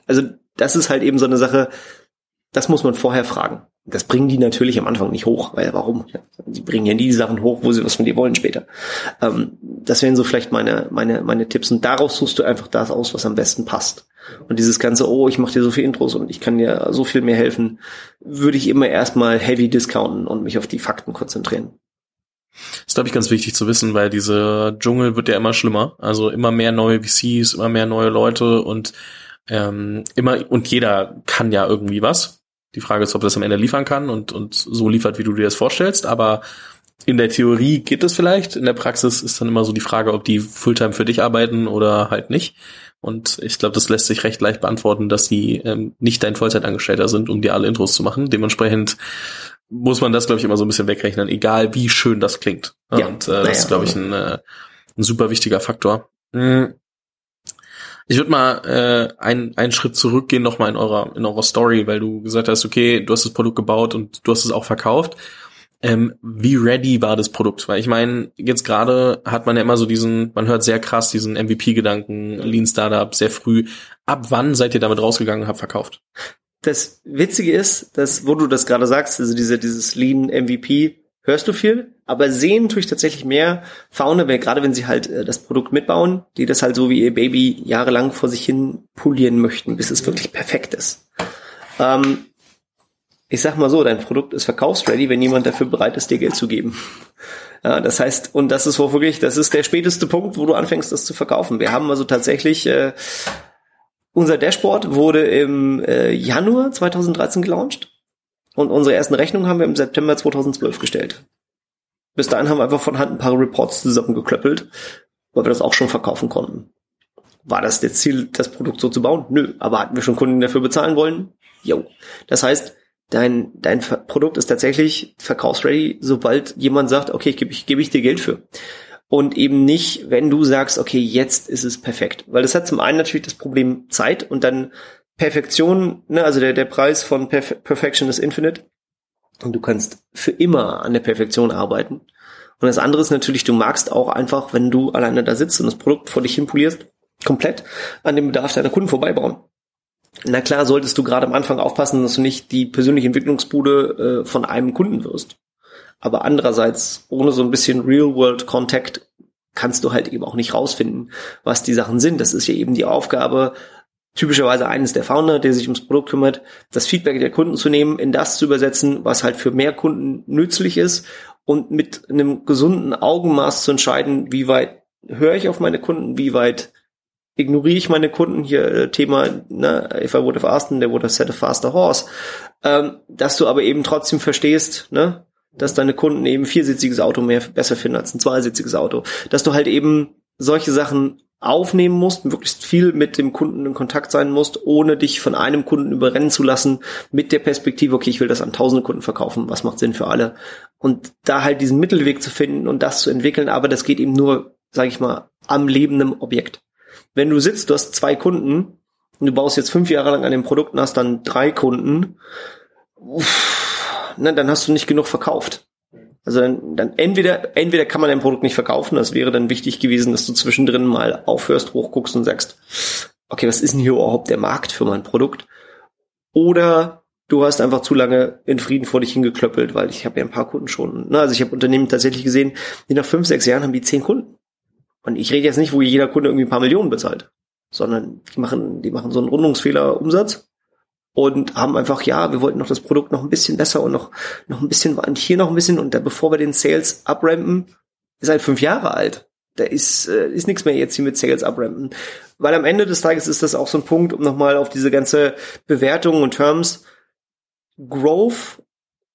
Also das ist halt eben so eine Sache, das muss man vorher fragen. Das bringen die natürlich am Anfang nicht hoch, weil warum? Die bringen ja nie die Sachen hoch, wo sie was von dir wollen später. Ähm, das wären so vielleicht meine, meine, meine Tipps. Und daraus suchst du einfach das aus, was am besten passt. Und dieses ganze, oh, ich mache dir so viel Intros und ich kann dir so viel mehr helfen, würde ich immer erstmal heavy discounten und mich auf die Fakten konzentrieren. Das ist, glaube ich, ganz wichtig zu wissen, weil diese Dschungel wird ja immer schlimmer. Also immer mehr neue VCs, immer mehr neue Leute und ähm, immer und jeder kann ja irgendwie was. Die Frage ist, ob das am Ende liefern kann und, und so liefert, wie du dir das vorstellst. Aber in der Theorie geht es vielleicht. In der Praxis ist dann immer so die Frage, ob die Fulltime für dich arbeiten oder halt nicht. Und ich glaube, das lässt sich recht leicht beantworten, dass sie ähm, nicht dein Vollzeitangestellter sind, um dir alle Intros zu machen. Dementsprechend muss man das, glaube ich, immer so ein bisschen wegrechnen, egal wie schön das klingt. Ja, und äh, das ist, glaube ich, ein, äh, ein super wichtiger Faktor. Mhm. Ich würde mal äh, einen, einen Schritt zurückgehen nochmal in eurer, in eurer Story, weil du gesagt hast, okay, du hast das Produkt gebaut und du hast es auch verkauft. Ähm, wie ready war das Produkt? Weil ich meine, jetzt gerade hat man ja immer so diesen, man hört sehr krass diesen MVP-Gedanken, Lean Startup, sehr früh. Ab wann seid ihr damit rausgegangen und habt verkauft? Das Witzige ist, dass, wo du das gerade sagst, also diese, dieses Lean MVP, hörst du viel, aber sehen tue ich tatsächlich mehr Faune, weil gerade wenn sie halt äh, das Produkt mitbauen, die das halt so wie ihr Baby jahrelang vor sich hin polieren möchten, bis es wirklich perfekt ist. Ähm, ich sag mal so, dein Produkt ist verkaufsready, wenn jemand dafür bereit ist, dir Geld zu geben. <laughs> Ja, das heißt, und das ist wirklich, das ist der späteste Punkt, wo du anfängst, das zu verkaufen. Wir haben also tatsächlich äh, unser Dashboard wurde im äh, Januar 2013 gelauncht und unsere ersten Rechnungen haben wir im September 2012 gestellt. Bis dahin haben wir einfach von Hand ein paar Reports zusammengeklöppelt, weil wir das auch schon verkaufen konnten. War das das Ziel, das Produkt so zu bauen? Nö. Aber hatten wir schon Kunden, die dafür bezahlen wollen? Jo. Das heißt, dein, dein Produkt ist tatsächlich verkaufsready, sobald jemand sagt, okay, gebe ich, gebe ich dir Geld für. Und eben nicht, wenn du sagst, okay, jetzt ist es perfekt. Weil das hat zum einen natürlich das Problem Zeit und dann Perfektion, ne, also der, der Preis von Perf Perfection is Infinite. Und du kannst für immer an der Perfektion arbeiten. Und das andere ist natürlich, du magst auch einfach, wenn du alleine da sitzt und das Produkt vor dich hinpolierst, komplett an dem Bedarf deiner Kunden vorbeibauen. Na klar, solltest du gerade am Anfang aufpassen, dass du nicht die persönliche Entwicklungsbude äh, von einem Kunden wirst. Aber andererseits, ohne so ein bisschen Real-World-Contact, kannst du halt eben auch nicht rausfinden, was die Sachen sind. Das ist ja eben die Aufgabe typischerweise eines der Founder, der sich ums Produkt kümmert, das Feedback der Kunden zu nehmen, in das zu übersetzen, was halt für mehr Kunden nützlich ist und mit einem gesunden Augenmaß zu entscheiden, wie weit höre ich auf meine Kunden, wie weit ignoriere ich meine Kunden hier äh, Thema, ne, if I would have asked them, they would have set a faster horse, ähm, dass du aber eben trotzdem verstehst, ne, dass deine Kunden eben viersitziges Auto mehr besser finden als ein zweisitziges Auto, dass du halt eben solche Sachen aufnehmen musst, möglichst viel mit dem Kunden in Kontakt sein musst, ohne dich von einem Kunden überrennen zu lassen, mit der Perspektive, okay, ich will das an tausende Kunden verkaufen, was macht Sinn für alle? Und da halt diesen Mittelweg zu finden und das zu entwickeln, aber das geht eben nur, sage ich mal, am lebenden Objekt. Wenn du sitzt, du hast zwei Kunden und du baust jetzt fünf Jahre lang an dem Produkt und hast dann drei Kunden, uff, ne, dann hast du nicht genug verkauft. Also dann, dann entweder, entweder kann man dein Produkt nicht verkaufen, das wäre dann wichtig gewesen, dass du zwischendrin mal aufhörst, hochguckst und sagst, okay, was ist denn hier überhaupt der Markt für mein Produkt? Oder du hast einfach zu lange in Frieden vor dich hingeklöppelt, weil ich habe ja ein paar Kunden schon. Ne? Also ich habe Unternehmen tatsächlich gesehen, die nach fünf, sechs Jahren haben die zehn Kunden. Und ich rede jetzt nicht, wo jeder Kunde irgendwie ein paar Millionen bezahlt, sondern die machen, die machen so einen Rundungsfehler Umsatz und haben einfach, ja, wir wollten noch das Produkt noch ein bisschen besser und noch, noch ein bisschen, und hier noch ein bisschen und da, bevor wir den Sales abrampen, ist halt fünf Jahre alt. Da ist, äh, ist nichts mehr jetzt hier mit Sales abrampen. Weil am Ende des Tages ist das auch so ein Punkt, um nochmal auf diese ganze Bewertung und Terms. Growth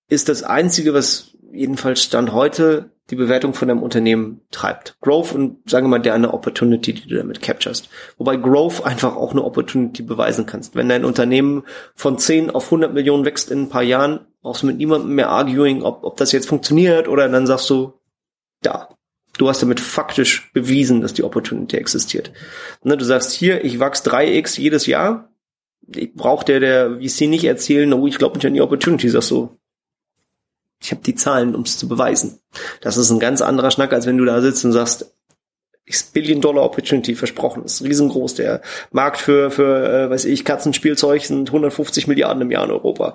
ist das einzige, was jedenfalls Stand heute die Bewertung von einem Unternehmen treibt. Growth und sagen wir mal, der eine Opportunity, die du damit capturest. Wobei Growth einfach auch eine Opportunity beweisen kannst. Wenn dein Unternehmen von 10 auf 100 Millionen wächst in ein paar Jahren, brauchst du mit niemandem mehr arguing, ob, ob das jetzt funktioniert oder dann sagst du, ja, du hast damit faktisch bewiesen, dass die Opportunity existiert. Ne, du sagst hier, ich wachse 3x jedes Jahr. Ich brauche der, der VC nicht erzählen, oh, ich glaube nicht an die Opportunity, sagst du, ich habe die Zahlen, um es zu beweisen. Das ist ein ganz anderer Schnack, als wenn du da sitzt und sagst, Billion Dollar Opportunity versprochen. Das ist riesengroß. Der Markt für, für äh, weiß ich, Katzenspielzeug sind 150 Milliarden im Jahr in Europa.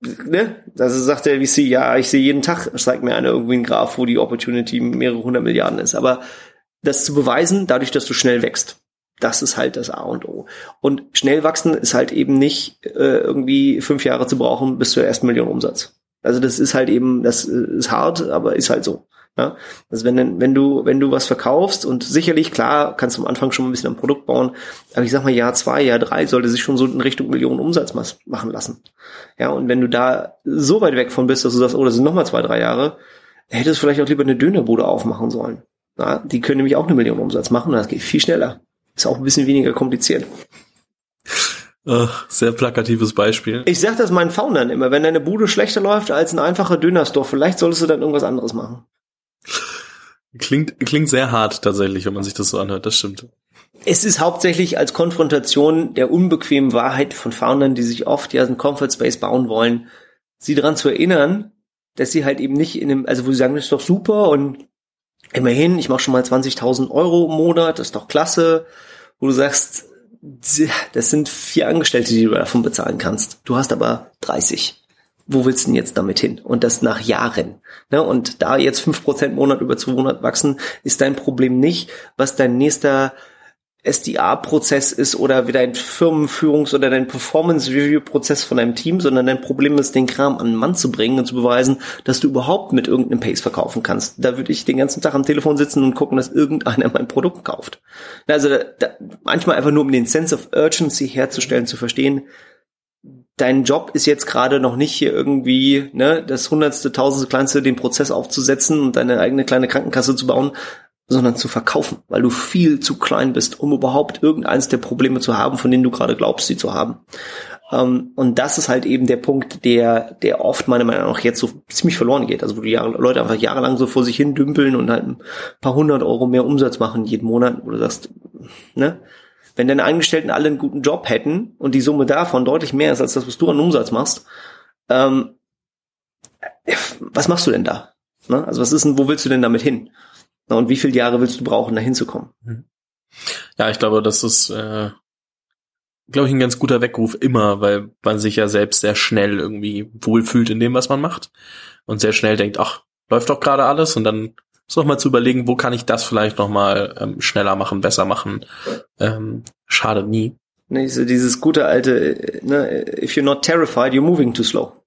Ne? Also sagt der VC, ja, ich sehe jeden Tag, zeigt mir einer irgendwie einen Graph, wo die Opportunity mehrere hundert Milliarden ist. Aber das zu beweisen, dadurch, dass du schnell wächst, das ist halt das A und O. Und schnell wachsen ist halt eben nicht äh, irgendwie fünf Jahre zu brauchen bis zur ersten Million Umsatz. Also das ist halt eben, das ist hart, aber ist halt so. Ja? Also wenn, wenn du, wenn du was verkaufst und sicherlich, klar, kannst du am Anfang schon ein bisschen am Produkt bauen, aber ich sag mal, Jahr zwei, Jahr drei sollte sich schon so in Richtung Millionen Umsatz machen lassen. Ja, und wenn du da so weit weg von bist, dass du sagst, oh, das sind nochmal zwei, drei Jahre, hättest du vielleicht auch lieber eine Dönerbude aufmachen sollen. Ja, die können nämlich auch eine Million Umsatz machen, das geht viel schneller. Ist auch ein bisschen weniger kompliziert. Ach, sehr plakatives Beispiel. Ich sag das meinen Foundern immer, wenn deine Bude schlechter läuft als ein einfacher Dönerstore, vielleicht solltest du dann irgendwas anderes machen. Klingt, klingt sehr hart tatsächlich, wenn man sich das so anhört, das stimmt. Es ist hauptsächlich als Konfrontation der unbequemen Wahrheit von Foundern, die sich oft ja einen Comfort Space bauen wollen, sie daran zu erinnern, dass sie halt eben nicht in einem, also wo sie sagen, das ist doch super und immerhin, ich mache schon mal 20.000 Euro im Monat, das ist doch klasse, wo du sagst, das sind vier Angestellte, die du davon bezahlen kannst. Du hast aber 30 wo willst du denn jetzt damit hin? Und das nach Jahren. Ne? Und da jetzt fünf Prozent Monat über 200 wachsen, ist dein Problem nicht, was dein nächster SDA-Prozess ist oder wie dein Firmenführungs- oder dein Performance-Review-Prozess von deinem Team, sondern dein Problem ist, den Kram an den Mann zu bringen und zu beweisen, dass du überhaupt mit irgendeinem Pace verkaufen kannst. Da würde ich den ganzen Tag am Telefon sitzen und gucken, dass irgendeiner mein Produkt kauft. Also da, da, manchmal einfach nur um den Sense of Urgency herzustellen, zu verstehen, dein Job ist jetzt gerade noch nicht hier irgendwie ne, das hundertste, tausendste, kleinste den Prozess aufzusetzen und deine eigene kleine Krankenkasse zu bauen, sondern zu verkaufen, weil du viel zu klein bist, um überhaupt irgendeins der Probleme zu haben, von denen du gerade glaubst, sie zu haben. Um, ähm, und das ist halt eben der Punkt, der, der oft meiner Meinung nach jetzt so ziemlich verloren geht. Also wo die Leute einfach jahrelang so vor sich hin dümpeln und halt ein paar hundert Euro mehr Umsatz machen jeden Monat, wo du sagst, ne, wenn deine Angestellten alle einen guten Job hätten und die Summe davon deutlich mehr ist als das, was du an Umsatz machst, ähm, was machst du denn da? Ne? Also was ist denn, wo willst du denn damit hin? Na, und wie viele Jahre willst du brauchen, da hinzukommen? Mhm. Ja, ich glaube, das ist, äh, glaube ich, ein ganz guter Weckruf immer, weil man sich ja selbst sehr schnell irgendwie wohlfühlt in dem, was man macht und sehr schnell denkt, ach, läuft doch gerade alles und dann ist noch mal zu überlegen, wo kann ich das vielleicht noch mal ähm, schneller machen, besser machen. Ähm, schadet nie. Nee, so dieses gute alte, ne, if you're not terrified, you're moving too slow.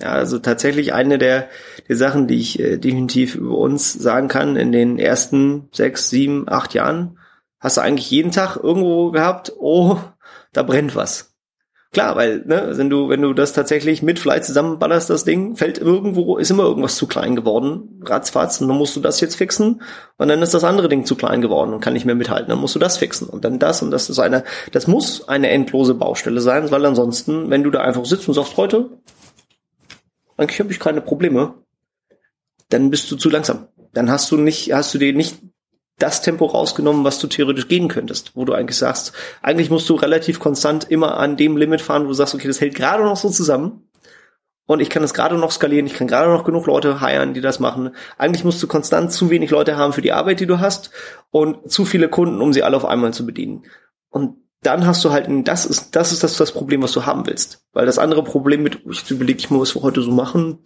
Ja, also tatsächlich eine der, der Sachen, die ich äh, definitiv über uns sagen kann, in den ersten sechs, sieben, acht Jahren. Hast du eigentlich jeden Tag irgendwo gehabt, oh, da brennt was. Klar, weil, ne, wenn du, wenn du das tatsächlich mit Flight zusammenballerst, das Ding, fällt irgendwo, ist immer irgendwas zu klein geworden, ratzfatz, und dann musst du das jetzt fixen, und dann ist das andere Ding zu klein geworden und kann nicht mehr mithalten, dann musst du das fixen, und dann das, und das ist eine, das muss eine endlose Baustelle sein, weil ansonsten, wenn du da einfach sitzt und sagst, heute, eigentlich habe ich keine Probleme, dann bist du zu langsam. Dann hast du nicht, hast du dir nicht das Tempo rausgenommen, was du theoretisch gehen könntest, wo du eigentlich sagst, eigentlich musst du relativ konstant immer an dem Limit fahren, wo du sagst, okay, das hält gerade noch so zusammen und ich kann das gerade noch skalieren, ich kann gerade noch genug Leute heiern, die das machen. Eigentlich musst du konstant zu wenig Leute haben für die Arbeit, die du hast und zu viele Kunden, um sie alle auf einmal zu bedienen. Und dann hast du halt, das ist, das ist das, das Problem, was du haben willst. Weil das andere Problem mit, ich überlege ich mal, was wir heute so machen,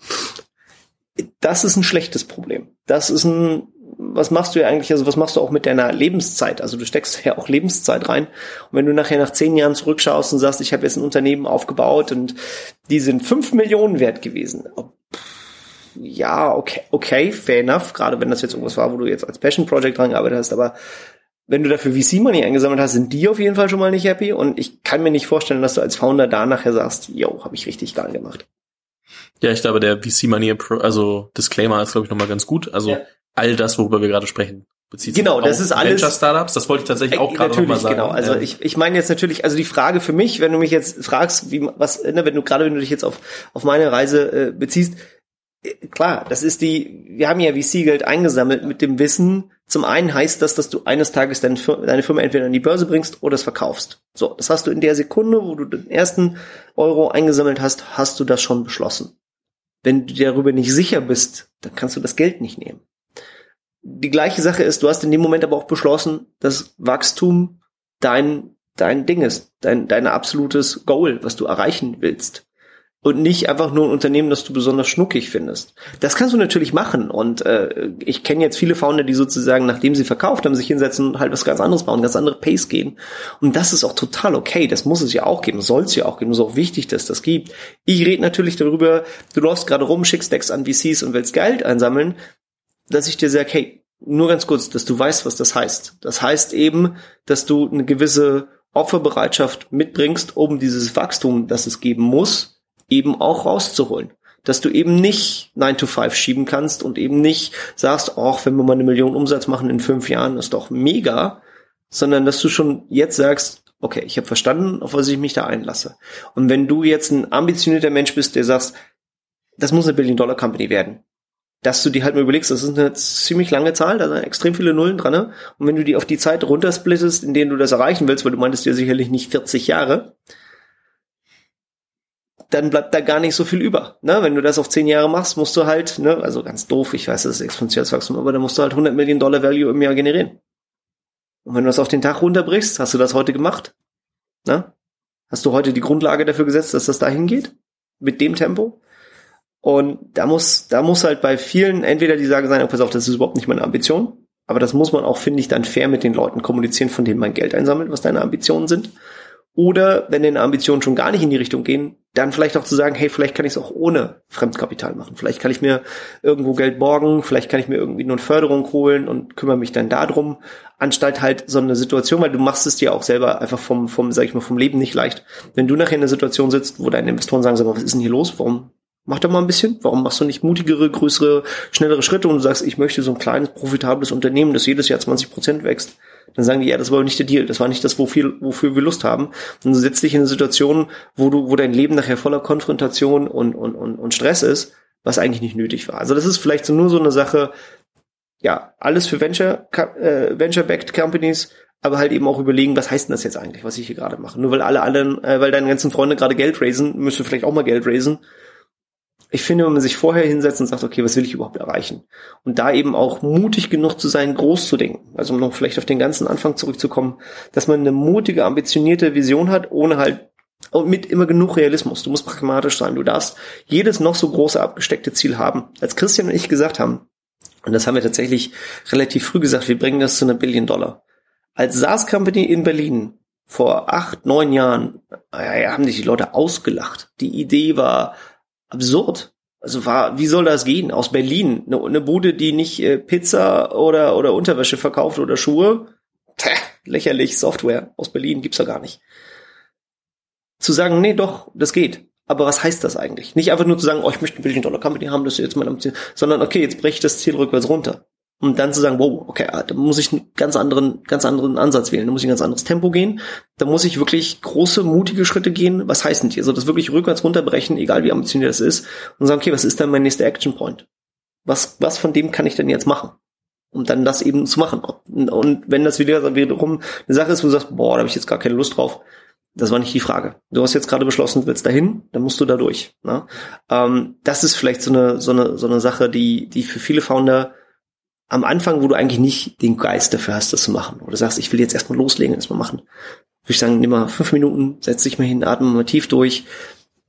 das ist ein schlechtes Problem. Das ist ein was machst du ja eigentlich, also was machst du auch mit deiner Lebenszeit? Also du steckst ja auch Lebenszeit rein. Und wenn du nachher nach zehn Jahren zurückschaust und sagst, ich habe jetzt ein Unternehmen aufgebaut und die sind fünf Millionen wert gewesen. Ja, okay, okay, fair enough. Gerade wenn das jetzt irgendwas war, wo du jetzt als Passion Project dran gearbeitet hast, aber wenn du dafür VC-Money eingesammelt hast, sind die auf jeden Fall schon mal nicht happy. Und ich kann mir nicht vorstellen, dass du als Founder da nachher sagst, yo, habe ich richtig geil gemacht. Ja, ich glaube, der VC-Money, also Disclaimer ist, glaube ich, nochmal ganz gut. Also ja all das, worüber wir gerade sprechen. Bezieht genau, das ist alles. Venture Startups, das wollte ich tatsächlich auch gerade nochmal sagen. Genau, also ich, ich meine jetzt natürlich, also die Frage für mich, wenn du mich jetzt fragst, wie was, ne, wenn du gerade wenn du dich jetzt auf auf meine Reise äh, beziehst, äh, klar, das ist die, wir haben ja VC-Geld eingesammelt mit dem Wissen, zum einen heißt das, dass du eines Tages deine Firma, entweder an die Börse bringst oder es verkaufst. So, das hast du in der Sekunde, wo du den ersten Euro eingesammelt hast, hast du das schon beschlossen. Wenn du darüber nicht sicher bist, dann kannst du das Geld nicht nehmen. die gleiche Sache ist, du hast in dem Moment aber auch beschlossen, dass Wachstum dein, dein Ding ist, dein, dein absolutes Goal, was du erreichen willst und nicht einfach nur ein Unternehmen, das du besonders schnuckig findest. Das kannst du natürlich machen und äh, ich kenne jetzt viele Founder, die sozusagen, nachdem sie verkauft haben, sich hinsetzen und halt was ganz anderes bauen, ganz andere Pace gehen und das ist auch total okay, das muss es ja auch geben, soll es ja auch geben, ist auch wichtig, dass das gibt. Ich rede natürlich darüber, du läufst gerade rum, schickst Decks an VCs und willst Geld einsammeln, dass ich dir sage, hey, nur ganz kurz, dass du weißt, was das heißt. Das heißt eben, dass du eine gewisse Opferbereitschaft mitbringst, um dieses Wachstum, das es geben muss, eben auch rauszuholen. Dass du eben nicht 9 to 5 schieben kannst und eben nicht sagst, ach, wenn wir mal eine Million Umsatz machen in fünf Jahren, ist doch mega, sondern dass du schon jetzt sagst, okay, ich habe verstanden, auf was ich mich da einlasse. Und wenn du jetzt ein ambitionierter Mensch bist, der sagst, das muss eine Billion-Dollar-Company werden, dass du dir halt mal überlegst, das ist eine ziemlich lange Zahl, da sind extrem viele Nullen dran, ne? Und wenn du die auf die Zeit runtersplittest, in denen du das erreichen willst, weil du meintest ja sicherlich nicht 40 Jahre, dann bleibt da gar nicht so viel über. Ne? Wenn du das auf zehn Jahre machst, musst du halt, ne, also ganz doof, ich weiß, das ist exponentielles Wachstum, aber dann musst du halt 100 Millionen Dollar Value im Jahr generieren. Und wenn du das auf den Tag runterbrichst, hast du das heute gemacht? Ne? Hast du heute die Grundlage dafür gesetzt, dass das dahin geht? Mit dem Tempo? Und da muss, da muss halt bei vielen entweder die sagen sein, oh, pass auf, das ist überhaupt nicht meine Ambition. Aber das muss man auch, finde ich, dann fair mit den Leuten kommunizieren, von denen man Geld einsammelt, was deine Ambitionen sind. Oder wenn deine Ambitionen schon gar nicht in die Richtung gehen, dann vielleicht auch zu sagen, hey, vielleicht kann ich es auch ohne Fremdkapital machen. Vielleicht kann ich mir irgendwo Geld borgen, vielleicht kann ich mir irgendwie nur eine Förderung holen und kümmere mich dann darum, anstatt halt so eine Situation, weil du machst es dir auch selber einfach vom, vom, sag ich mal, vom Leben nicht leicht. Wenn du nachher in einer Situation sitzt, wo deine Investoren sagen, sag mal, was ist denn hier los? Warum Mach doch mal ein bisschen. Warum machst du nicht mutigere, größere, schnellere Schritte und du sagst, ich möchte so ein kleines, profitables Unternehmen, das jedes Jahr 20 Prozent wächst? Dann sagen die, ja, das war nicht der Deal. Das war nicht das, wofür, wofür wir Lust haben. Und du setzt dich in eine Situation, wo du, wo dein Leben nachher voller Konfrontation und, und, und, und Stress ist, was eigentlich nicht nötig war. Also das ist vielleicht so nur so eine Sache, ja, alles für Venture, äh, Venture-backed Companies, aber halt eben auch überlegen, was heißt denn das jetzt eigentlich, was ich hier gerade mache? Nur weil alle anderen, äh, weil deine ganzen Freunde gerade Geld raisen, müsst du vielleicht auch mal Geld raisen ich finde, wenn man sich vorher hinsetzt und sagt, okay, was will ich überhaupt erreichen? Und da eben auch mutig genug zu sein, groß zu denken. Also um noch vielleicht auf den ganzen Anfang zurückzukommen, dass man eine mutige, ambitionierte Vision hat, ohne halt und mit immer genug Realismus. Du musst pragmatisch sein. Du darfst jedes noch so große abgesteckte Ziel haben. Als Christian und ich gesagt haben, und das haben wir tatsächlich relativ früh gesagt, wir bringen das zu einer Billion Dollar. Als SaaS Company in Berlin vor acht, neun Jahren, äh, haben sich die Leute ausgelacht. Die Idee war absurd. Also war, wie soll das gehen? Aus Berlin, eine, eine Bude, die nicht äh, Pizza oder oder Unterwäsche verkauft oder Schuhe, Tja, lächerlich. Software aus Berlin gibt's ja gar nicht. Zu sagen, nee, doch, das geht. Aber was heißt das eigentlich? Nicht einfach nur zu sagen, oh, ich möchte ein Billion Dollar Company haben, das ist jetzt mein Ziel, sondern okay, jetzt breche ich das Ziel rückwärts runter. Und dann zu sagen, wow, okay, ah, da muss ich einen ganz anderen, ganz anderen Ansatz wählen, da muss ich ein ganz anderes Tempo gehen, da muss ich wirklich große, mutige Schritte gehen. Was heißt denn hier? Also das wirklich rückwärts runterbrechen, egal wie ambitioniert das ist, und sagen, okay, was ist dann mein nächster Action Point? Was, was von dem kann ich denn jetzt machen? Um dann das eben zu machen. Und wenn das wieder wiederum eine Sache ist, wo du sagst, boah, da habe ich jetzt gar keine Lust drauf, das war nicht die Frage. Du hast jetzt gerade beschlossen, du willst dahin, dann musst du da durch. Ne? Ähm, das ist vielleicht so eine, so eine, so eine Sache, die, die für viele Founder am Anfang, wo du eigentlich nicht den Geist dafür hast, das zu machen, oder sagst, ich will jetzt erstmal loslegen, erstmal machen, würde ich sagen, nimm mal fünf Minuten, setz dich mal hin, atme mal tief durch.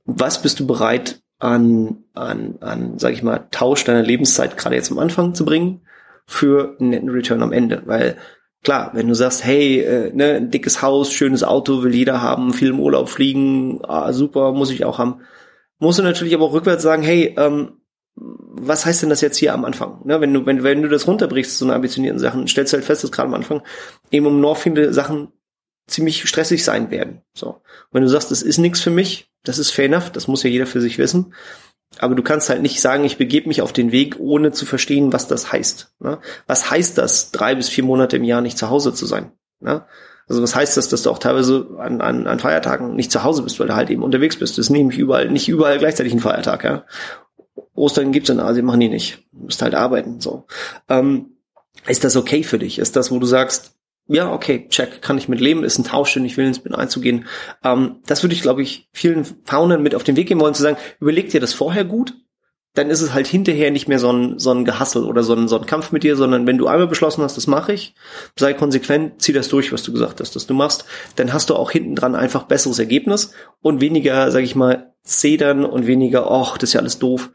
Was bist du bereit an, an, an, sag ich mal, Tausch deiner Lebenszeit gerade jetzt am Anfang zu bringen für einen netten Return am Ende? Weil klar, wenn du sagst, hey, äh, ne, ein dickes Haus, schönes Auto will jeder haben, viel im Urlaub fliegen, ah, super, muss ich auch haben, musst du natürlich aber auch rückwärts sagen, hey, ähm, was heißt denn das jetzt hier am Anfang? Ne, wenn du, wenn, wenn du das runterbrichst, so eine ambitionierten Sachen, stellst du halt fest, dass gerade am Anfang eben um noch viele Sachen ziemlich stressig sein werden. So. Wenn du sagst, das ist nichts für mich, das ist fair enough, das muss ja jeder für sich wissen. Aber du kannst halt nicht sagen, ich begebe mich auf den Weg, ohne zu verstehen, was das heißt. Ne? Was heißt das, drei bis vier Monate im Jahr nicht zu Hause zu sein? Ne? Also was heißt das, dass du auch teilweise an, an, an Feiertagen nicht zu Hause bist, weil du halt eben unterwegs bist. Das ist nämlich überall, nicht überall gleichzeitig ein Feiertag, ja. Ostern gibt's in Asien, machen die nicht. Du musst halt arbeiten. So. Ähm, ist das okay für dich? Ist das, wo du sagst, ja, okay, check, kann ich mit leben, ist ein Tausch, den ich will, ins Bin einzugehen. Ähm, das würde ich, glaube ich, vielen Foundern mit auf den Weg geben wollen, zu sagen, überleg dir das vorher gut dann ist es halt hinterher nicht mehr so ein, so ein Gehassel oder so ein, so ein Kampf mit dir, sondern wenn du einmal beschlossen hast, das mache ich, sei konsequent, zieh das durch, was du gesagt hast, dass du machst, dann hast du auch hinten dran einfach besseres Ergebnis und weniger, sag ich mal, Zedern und weniger, ach, das ist ja alles doof.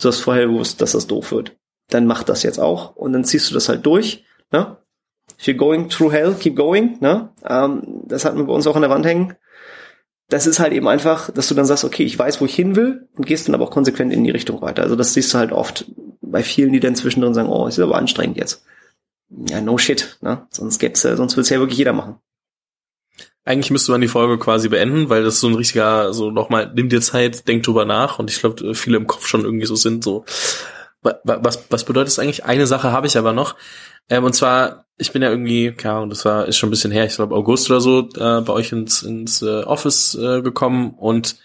Du hast vorher gewusst, dass das doof wird. Dann mach das jetzt auch und dann ziehst du das halt durch. Ne? If you're going through hell, keep going. Ne? Ähm, das hatten wir bei uns auch an der Wand hängen das ist halt eben einfach, dass du dann sagst, okay, ich weiß, wo ich hin will und gehst dann aber auch konsequent in die Richtung weiter. Also das siehst du halt oft bei vielen, die dann zwischendrin sagen, oh, ist aber anstrengend jetzt. Ja, no shit, ne? Sonst gäb's, sonst will's ja wirklich jeder machen. Eigentlich müsste man die Folge quasi beenden, weil das so ein richtiger, so nochmal, nimm dir Zeit, denk drüber nach und ich glaube, viele im Kopf schon irgendwie so sind, so, was, was bedeutet das eigentlich? Eine Sache habe ich aber noch. Ähm, und zwar, ich bin ja irgendwie, ja, und das war, ist schon ein bisschen her, ich glaube August oder so, äh, bei euch ins, ins äh, Office äh, gekommen und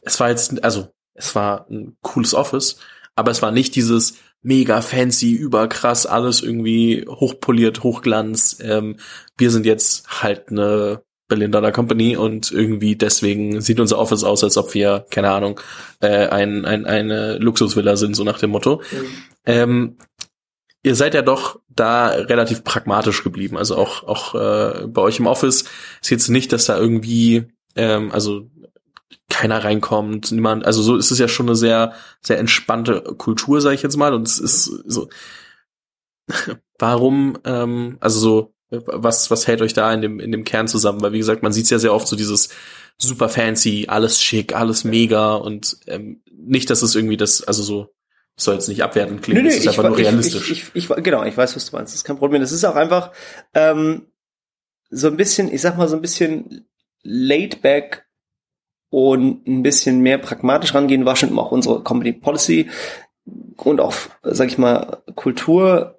es war jetzt, also, es war ein cooles Office, aber es war nicht dieses mega fancy, überkrass, alles irgendwie hochpoliert, hochglanz. Ähm, wir sind jetzt halt eine Berlin Dollar Company und irgendwie deswegen sieht unser Office aus, als ob wir, keine Ahnung, äh, ein, ein, eine Luxusvilla sind, so nach dem Motto. Mhm. Ähm, ihr seid ja doch da relativ pragmatisch geblieben. Also auch, auch äh, bei euch im Office ist jetzt nicht, dass da irgendwie, ähm, also keiner reinkommt, niemand, also so ist es ja schon eine sehr, sehr entspannte Kultur, sage ich jetzt mal. Und es ist so, <laughs> warum, ähm, also so, was, was hält euch da in dem, in dem Kern zusammen? Weil wie gesagt, man sieht ja sehr oft so dieses super fancy, alles schick, alles mega und ähm, nicht, dass es irgendwie das, also so soll jetzt nicht abwertend klingen, nee, nee, das ist einfach nur realistisch. Ich, ich, ich, genau, ich weiß, was du meinst. Das ist kein Problem. Das ist auch einfach ähm, so ein bisschen, ich sag mal, so ein bisschen laid back und ein bisschen mehr pragmatisch rangehen, war schon auch unsere Company Policy und auch, sag ich mal, Kultur.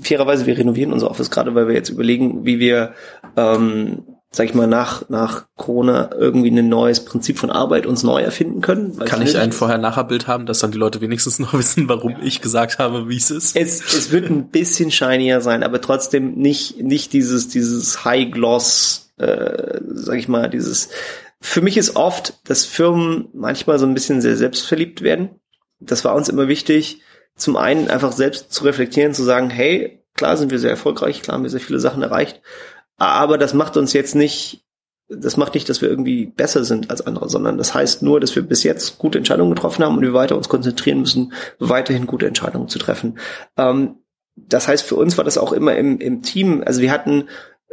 Fairerweise, wir renovieren unser Office gerade, weil wir jetzt überlegen, wie wir ähm, sag ich mal, nach, nach Corona irgendwie ein neues Prinzip von Arbeit uns neu erfinden können. Kann ich ein Vorher-Nachher-Bild haben, dass dann die Leute wenigstens noch <laughs> wissen, warum ja. ich gesagt habe, wie es ist? Es, es wird ein bisschen shinier sein, aber trotzdem nicht, nicht dieses, dieses High-Gloss, äh, sag ich mal, dieses, für mich ist oft, dass Firmen manchmal so ein bisschen sehr selbstverliebt werden. Das war uns immer wichtig, zum einen einfach selbst zu reflektieren, zu sagen, hey, klar sind wir sehr erfolgreich, klar haben wir sehr viele Sachen erreicht, aber das macht uns jetzt nicht, das macht nicht, dass wir irgendwie besser sind als andere, sondern das heißt nur, dass wir bis jetzt gute Entscheidungen getroffen haben und wir weiter uns konzentrieren müssen, weiterhin gute Entscheidungen zu treffen. Ähm, das heißt, für uns war das auch immer im, im Team, also wir hatten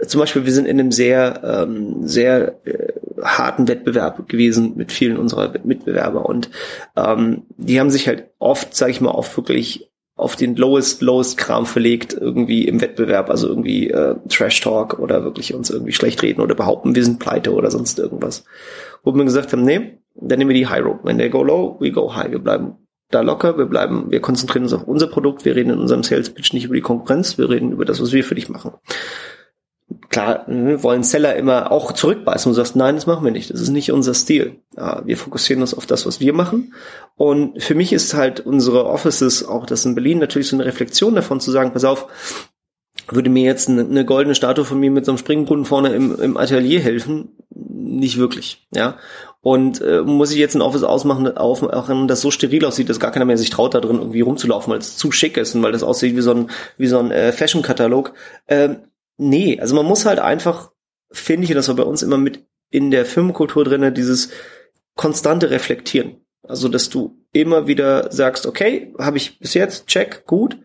zum Beispiel, wir sind in einem sehr, ähm, sehr äh, harten Wettbewerb gewesen mit vielen unserer Mitbewerber und ähm, die haben sich halt oft, sage ich mal, auch wirklich auf den lowest, lowest Kram verlegt, irgendwie im Wettbewerb, also irgendwie äh, Trash Talk oder wirklich uns irgendwie schlecht reden oder behaupten, wir sind pleite oder sonst irgendwas. Wo wir gesagt haben, nee, dann nehmen wir die High Road. Wenn der go low, we go high. Wir bleiben da locker, wir bleiben, wir konzentrieren uns auf unser Produkt, wir reden in unserem Sales Pitch nicht über die Konkurrenz, wir reden über das, was wir für dich machen klar, ne, wollen Seller immer auch zurückbeißen und sagst, nein, das machen wir nicht. Das ist nicht unser Stil. Wir fokussieren uns auf das, was wir machen. Und für mich ist halt unsere Offices, auch das in Berlin, natürlich so eine Reflexion davon zu sagen, pass auf, würde mir jetzt eine, goldene Statue von mir mit so einem Springbrunnen vorne im, im Atelier helfen? Nicht wirklich, ja. Und äh, muss ich jetzt ein Office ausmachen, auf, auch wenn das so steril aussieht, dass gar keiner mehr sich traut, da drin irgendwie rumzulaufen, weil es zu schick ist und weil das aussieht wie so ein, wie so ein äh, Fashion-Katalog. Äh, Nee, also man muss halt einfach, finde ich, und das war bei uns immer mit in der Firmenkultur drinne, dieses konstante Reflektieren. Also, dass du immer wieder sagst, okay, habe ich bis jetzt, check, gut,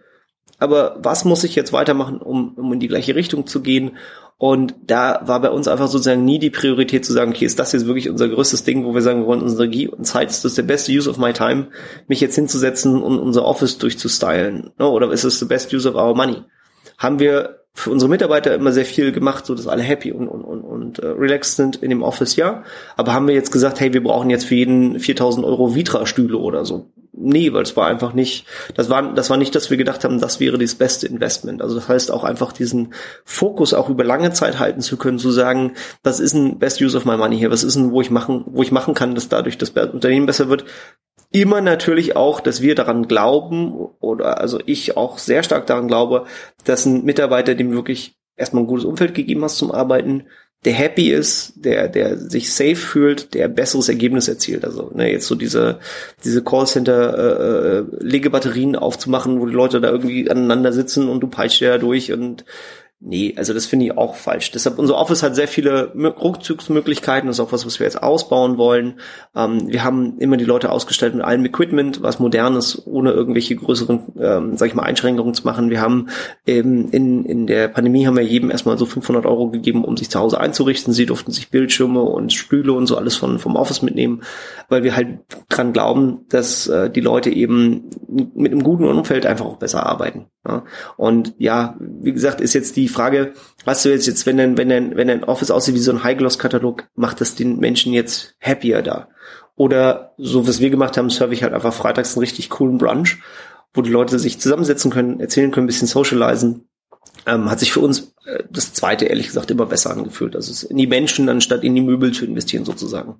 aber was muss ich jetzt weitermachen, um, um in die gleiche Richtung zu gehen? Und da war bei uns einfach sozusagen nie die Priorität zu sagen, okay, ist das jetzt wirklich unser größtes Ding, wo wir sagen, wir wollen unsere Energie und Zeit, ist das der beste Use of my time, mich jetzt hinzusetzen und unser Office durchzustylen? Ne? Oder ist es the best use of our money? Haben wir für unsere Mitarbeiter immer sehr viel gemacht, so dass alle happy und, und, und, und äh, relaxed sind in dem Office, ja. Aber haben wir jetzt gesagt, hey, wir brauchen jetzt für jeden 4000 Euro Vitra-Stühle oder so? Nee, weil es war einfach nicht, das war, das war nicht, dass wir gedacht haben, das wäre das beste Investment. Also das heißt auch einfach diesen Fokus auch über lange Zeit halten zu können, zu sagen, was ist ein Best Use of my money hier? Was ist ein, wo ich machen, wo ich machen kann, dass dadurch das Unternehmen besser wird? Immer natürlich auch, dass wir daran glauben oder also ich auch sehr stark daran glaube, dass ein Mitarbeiter, dem wirklich erstmal ein gutes Umfeld gegeben hast zum Arbeiten, der happy ist, der, der sich safe fühlt, der besseres Ergebnis erzielt. Also ne, jetzt so diese, diese Callcenter äh, äh, Legebatterien aufzumachen, wo die Leute da irgendwie aneinander sitzen und du peitscht ja durch und Nee, also das finde ich auch falsch. Deshalb unser Office hat sehr viele Rückzugsmöglichkeiten, das ist auch was, was wir jetzt ausbauen wollen. Ähm, wir haben immer die Leute ausgestellt mit allem Equipment, was modernes, ohne irgendwelche größeren, ähm, sag ich mal, Einschränkungen zu machen. Wir haben ähm, in, in der Pandemie haben wir jedem erstmal so 500 Euro gegeben, um sich zu Hause einzurichten. Sie durften sich Bildschirme und Stühle und so alles von, vom Office mitnehmen, weil wir halt dran glauben, dass äh, die Leute eben mit einem guten Umfeld einfach auch besser arbeiten. Ja? Und ja, wie gesagt, ist jetzt die die Frage, was du jetzt jetzt, wenn ein, wenn ein, wenn ein Office aussieht wie so ein High-Gloss-Katalog, macht das den Menschen jetzt happier da? Oder so, was wir gemacht haben, serve ich halt einfach freitags einen richtig coolen Brunch, wo die Leute sich zusammensetzen können, erzählen können, ein bisschen socialisen. Ähm, hat sich für uns äh, das zweite, ehrlich gesagt, immer besser angefühlt. Also in die Menschen, anstatt in die Möbel zu investieren, sozusagen.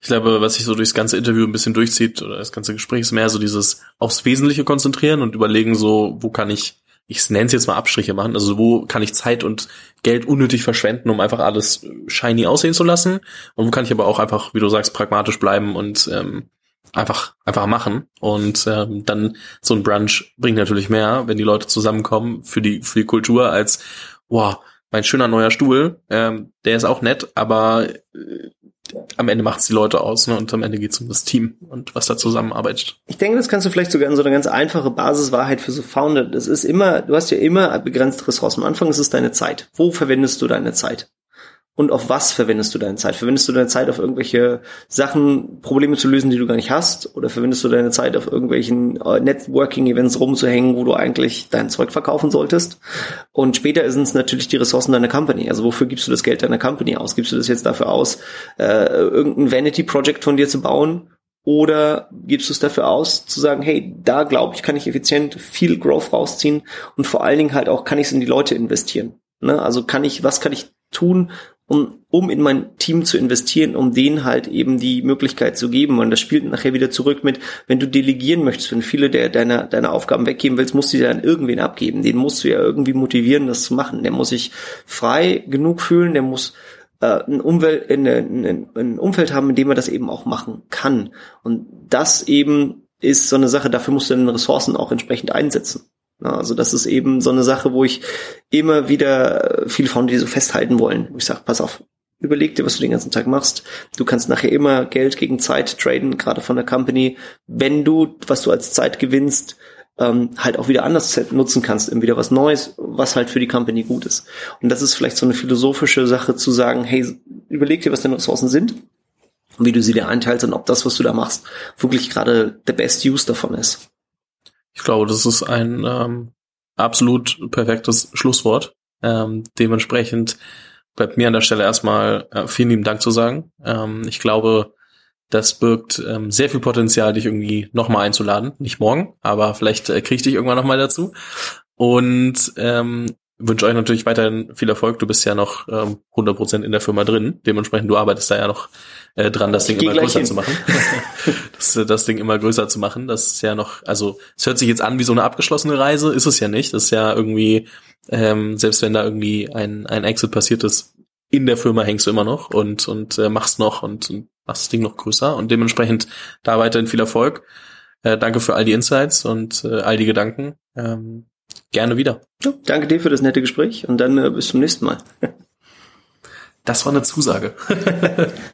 Ich glaube, was sich so durchs ganze Interview ein bisschen durchzieht, oder das ganze Gespräch, ist mehr so dieses aufs Wesentliche konzentrieren und überlegen so, wo kann ich ich nenne es jetzt mal Abstriche machen. Also wo kann ich Zeit und Geld unnötig verschwenden, um einfach alles shiny aussehen zu lassen? Und wo kann ich aber auch einfach, wie du sagst, pragmatisch bleiben und ähm, einfach einfach machen. Und ähm, dann so ein Brunch bringt natürlich mehr, wenn die Leute zusammenkommen für die für die Kultur als wow, mein schöner neuer Stuhl, ähm, der ist auch nett, aber äh, am Ende macht es die Leute aus ne? und am Ende geht es um das Team und was da zusammenarbeitet. Ich denke, das kannst du vielleicht sogar in so eine ganz einfache Basiswahrheit für so Founder. Das ist immer, du hast ja immer begrenzte Ressourcen. Am Anfang ist es deine Zeit. Wo verwendest du deine Zeit? Und auf was verwendest du deine Zeit? Verwendest du deine Zeit auf irgendwelche Sachen, Probleme zu lösen, die du gar nicht hast? Oder verwendest du deine Zeit auf irgendwelchen äh, Networking-Events rumzuhängen, wo du eigentlich dein Zeug verkaufen solltest? Und später sind es natürlich die Ressourcen deiner Company. Also wofür gibst du das Geld deiner Company aus? Gibst du das jetzt dafür aus, äh, irgendein Vanity-Project von dir zu bauen? Oder gibst du es dafür aus, zu sagen, hey, da glaube ich, kann ich effizient viel Growth rausziehen und vor allen Dingen halt auch, kann ich es in die Leute investieren? Ne? Also kann ich, was kann ich tun, um, um in mein Team zu investieren, um denen halt eben die Möglichkeit zu geben. Und das spielt nachher wieder zurück mit, wenn du delegieren möchtest, wenn viele der, deiner, deiner Aufgaben weggeben willst, musst du dir dann irgendwen abgeben. Den musst du ja irgendwie motivieren, das zu machen. Der muss sich frei genug fühlen, der muss äh, ein, Umwelt, ein, ein, ein Umfeld haben, in dem er das eben auch machen kann. Und das eben ist so eine Sache, dafür musst du deine Ressourcen auch entsprechend einsetzen. Also das ist eben so eine Sache, wo ich immer wieder viele Frauen, die so festhalten wollen, wo ich sage, pass auf, überleg dir, was du den ganzen Tag machst. Du kannst nachher immer Geld gegen Zeit traden, gerade von der Company, wenn du, was du als Zeit gewinnst, ähm, halt auch wieder anders nutzen kannst, eben wieder was Neues, was halt für die Company gut ist. Und das ist vielleicht so eine philosophische Sache zu sagen, hey, überleg dir, was deine Ressourcen sind und wie du sie dir einteilst und ob das, was du da machst, wirklich gerade der best use davon ist. Ich glaube, das ist ein ähm, absolut perfektes Schlusswort. Ähm, dementsprechend bleibt mir an der Stelle erstmal äh, vielen lieben Dank zu sagen. Ähm, ich glaube, das birgt ähm, sehr viel Potenzial, dich irgendwie nochmal einzuladen. Nicht morgen, aber vielleicht äh, kriege ich dich irgendwann nochmal dazu. Und ähm, wünsche euch natürlich weiterhin viel Erfolg. Du bist ja noch ähm, 100% in der Firma drin. Dementsprechend, du arbeitest da ja noch äh, dran, das Ding immer größer hin. zu machen. <laughs> <laughs> das, äh, das Ding immer größer zu machen. Das ist ja noch, also es hört sich jetzt an wie so eine abgeschlossene Reise, ist es ja nicht. Das ist ja irgendwie, ähm, selbst wenn da irgendwie ein, ein Exit passiert ist, in der Firma hängst du immer noch und, und äh, machst noch und, und machst das Ding noch größer. Und dementsprechend da weiterhin viel Erfolg. Äh, danke für all die Insights und äh, all die Gedanken. Ähm, Gerne wieder. Ja, danke dir für das nette Gespräch und dann äh, bis zum nächsten Mal. Das war eine Zusage. <laughs>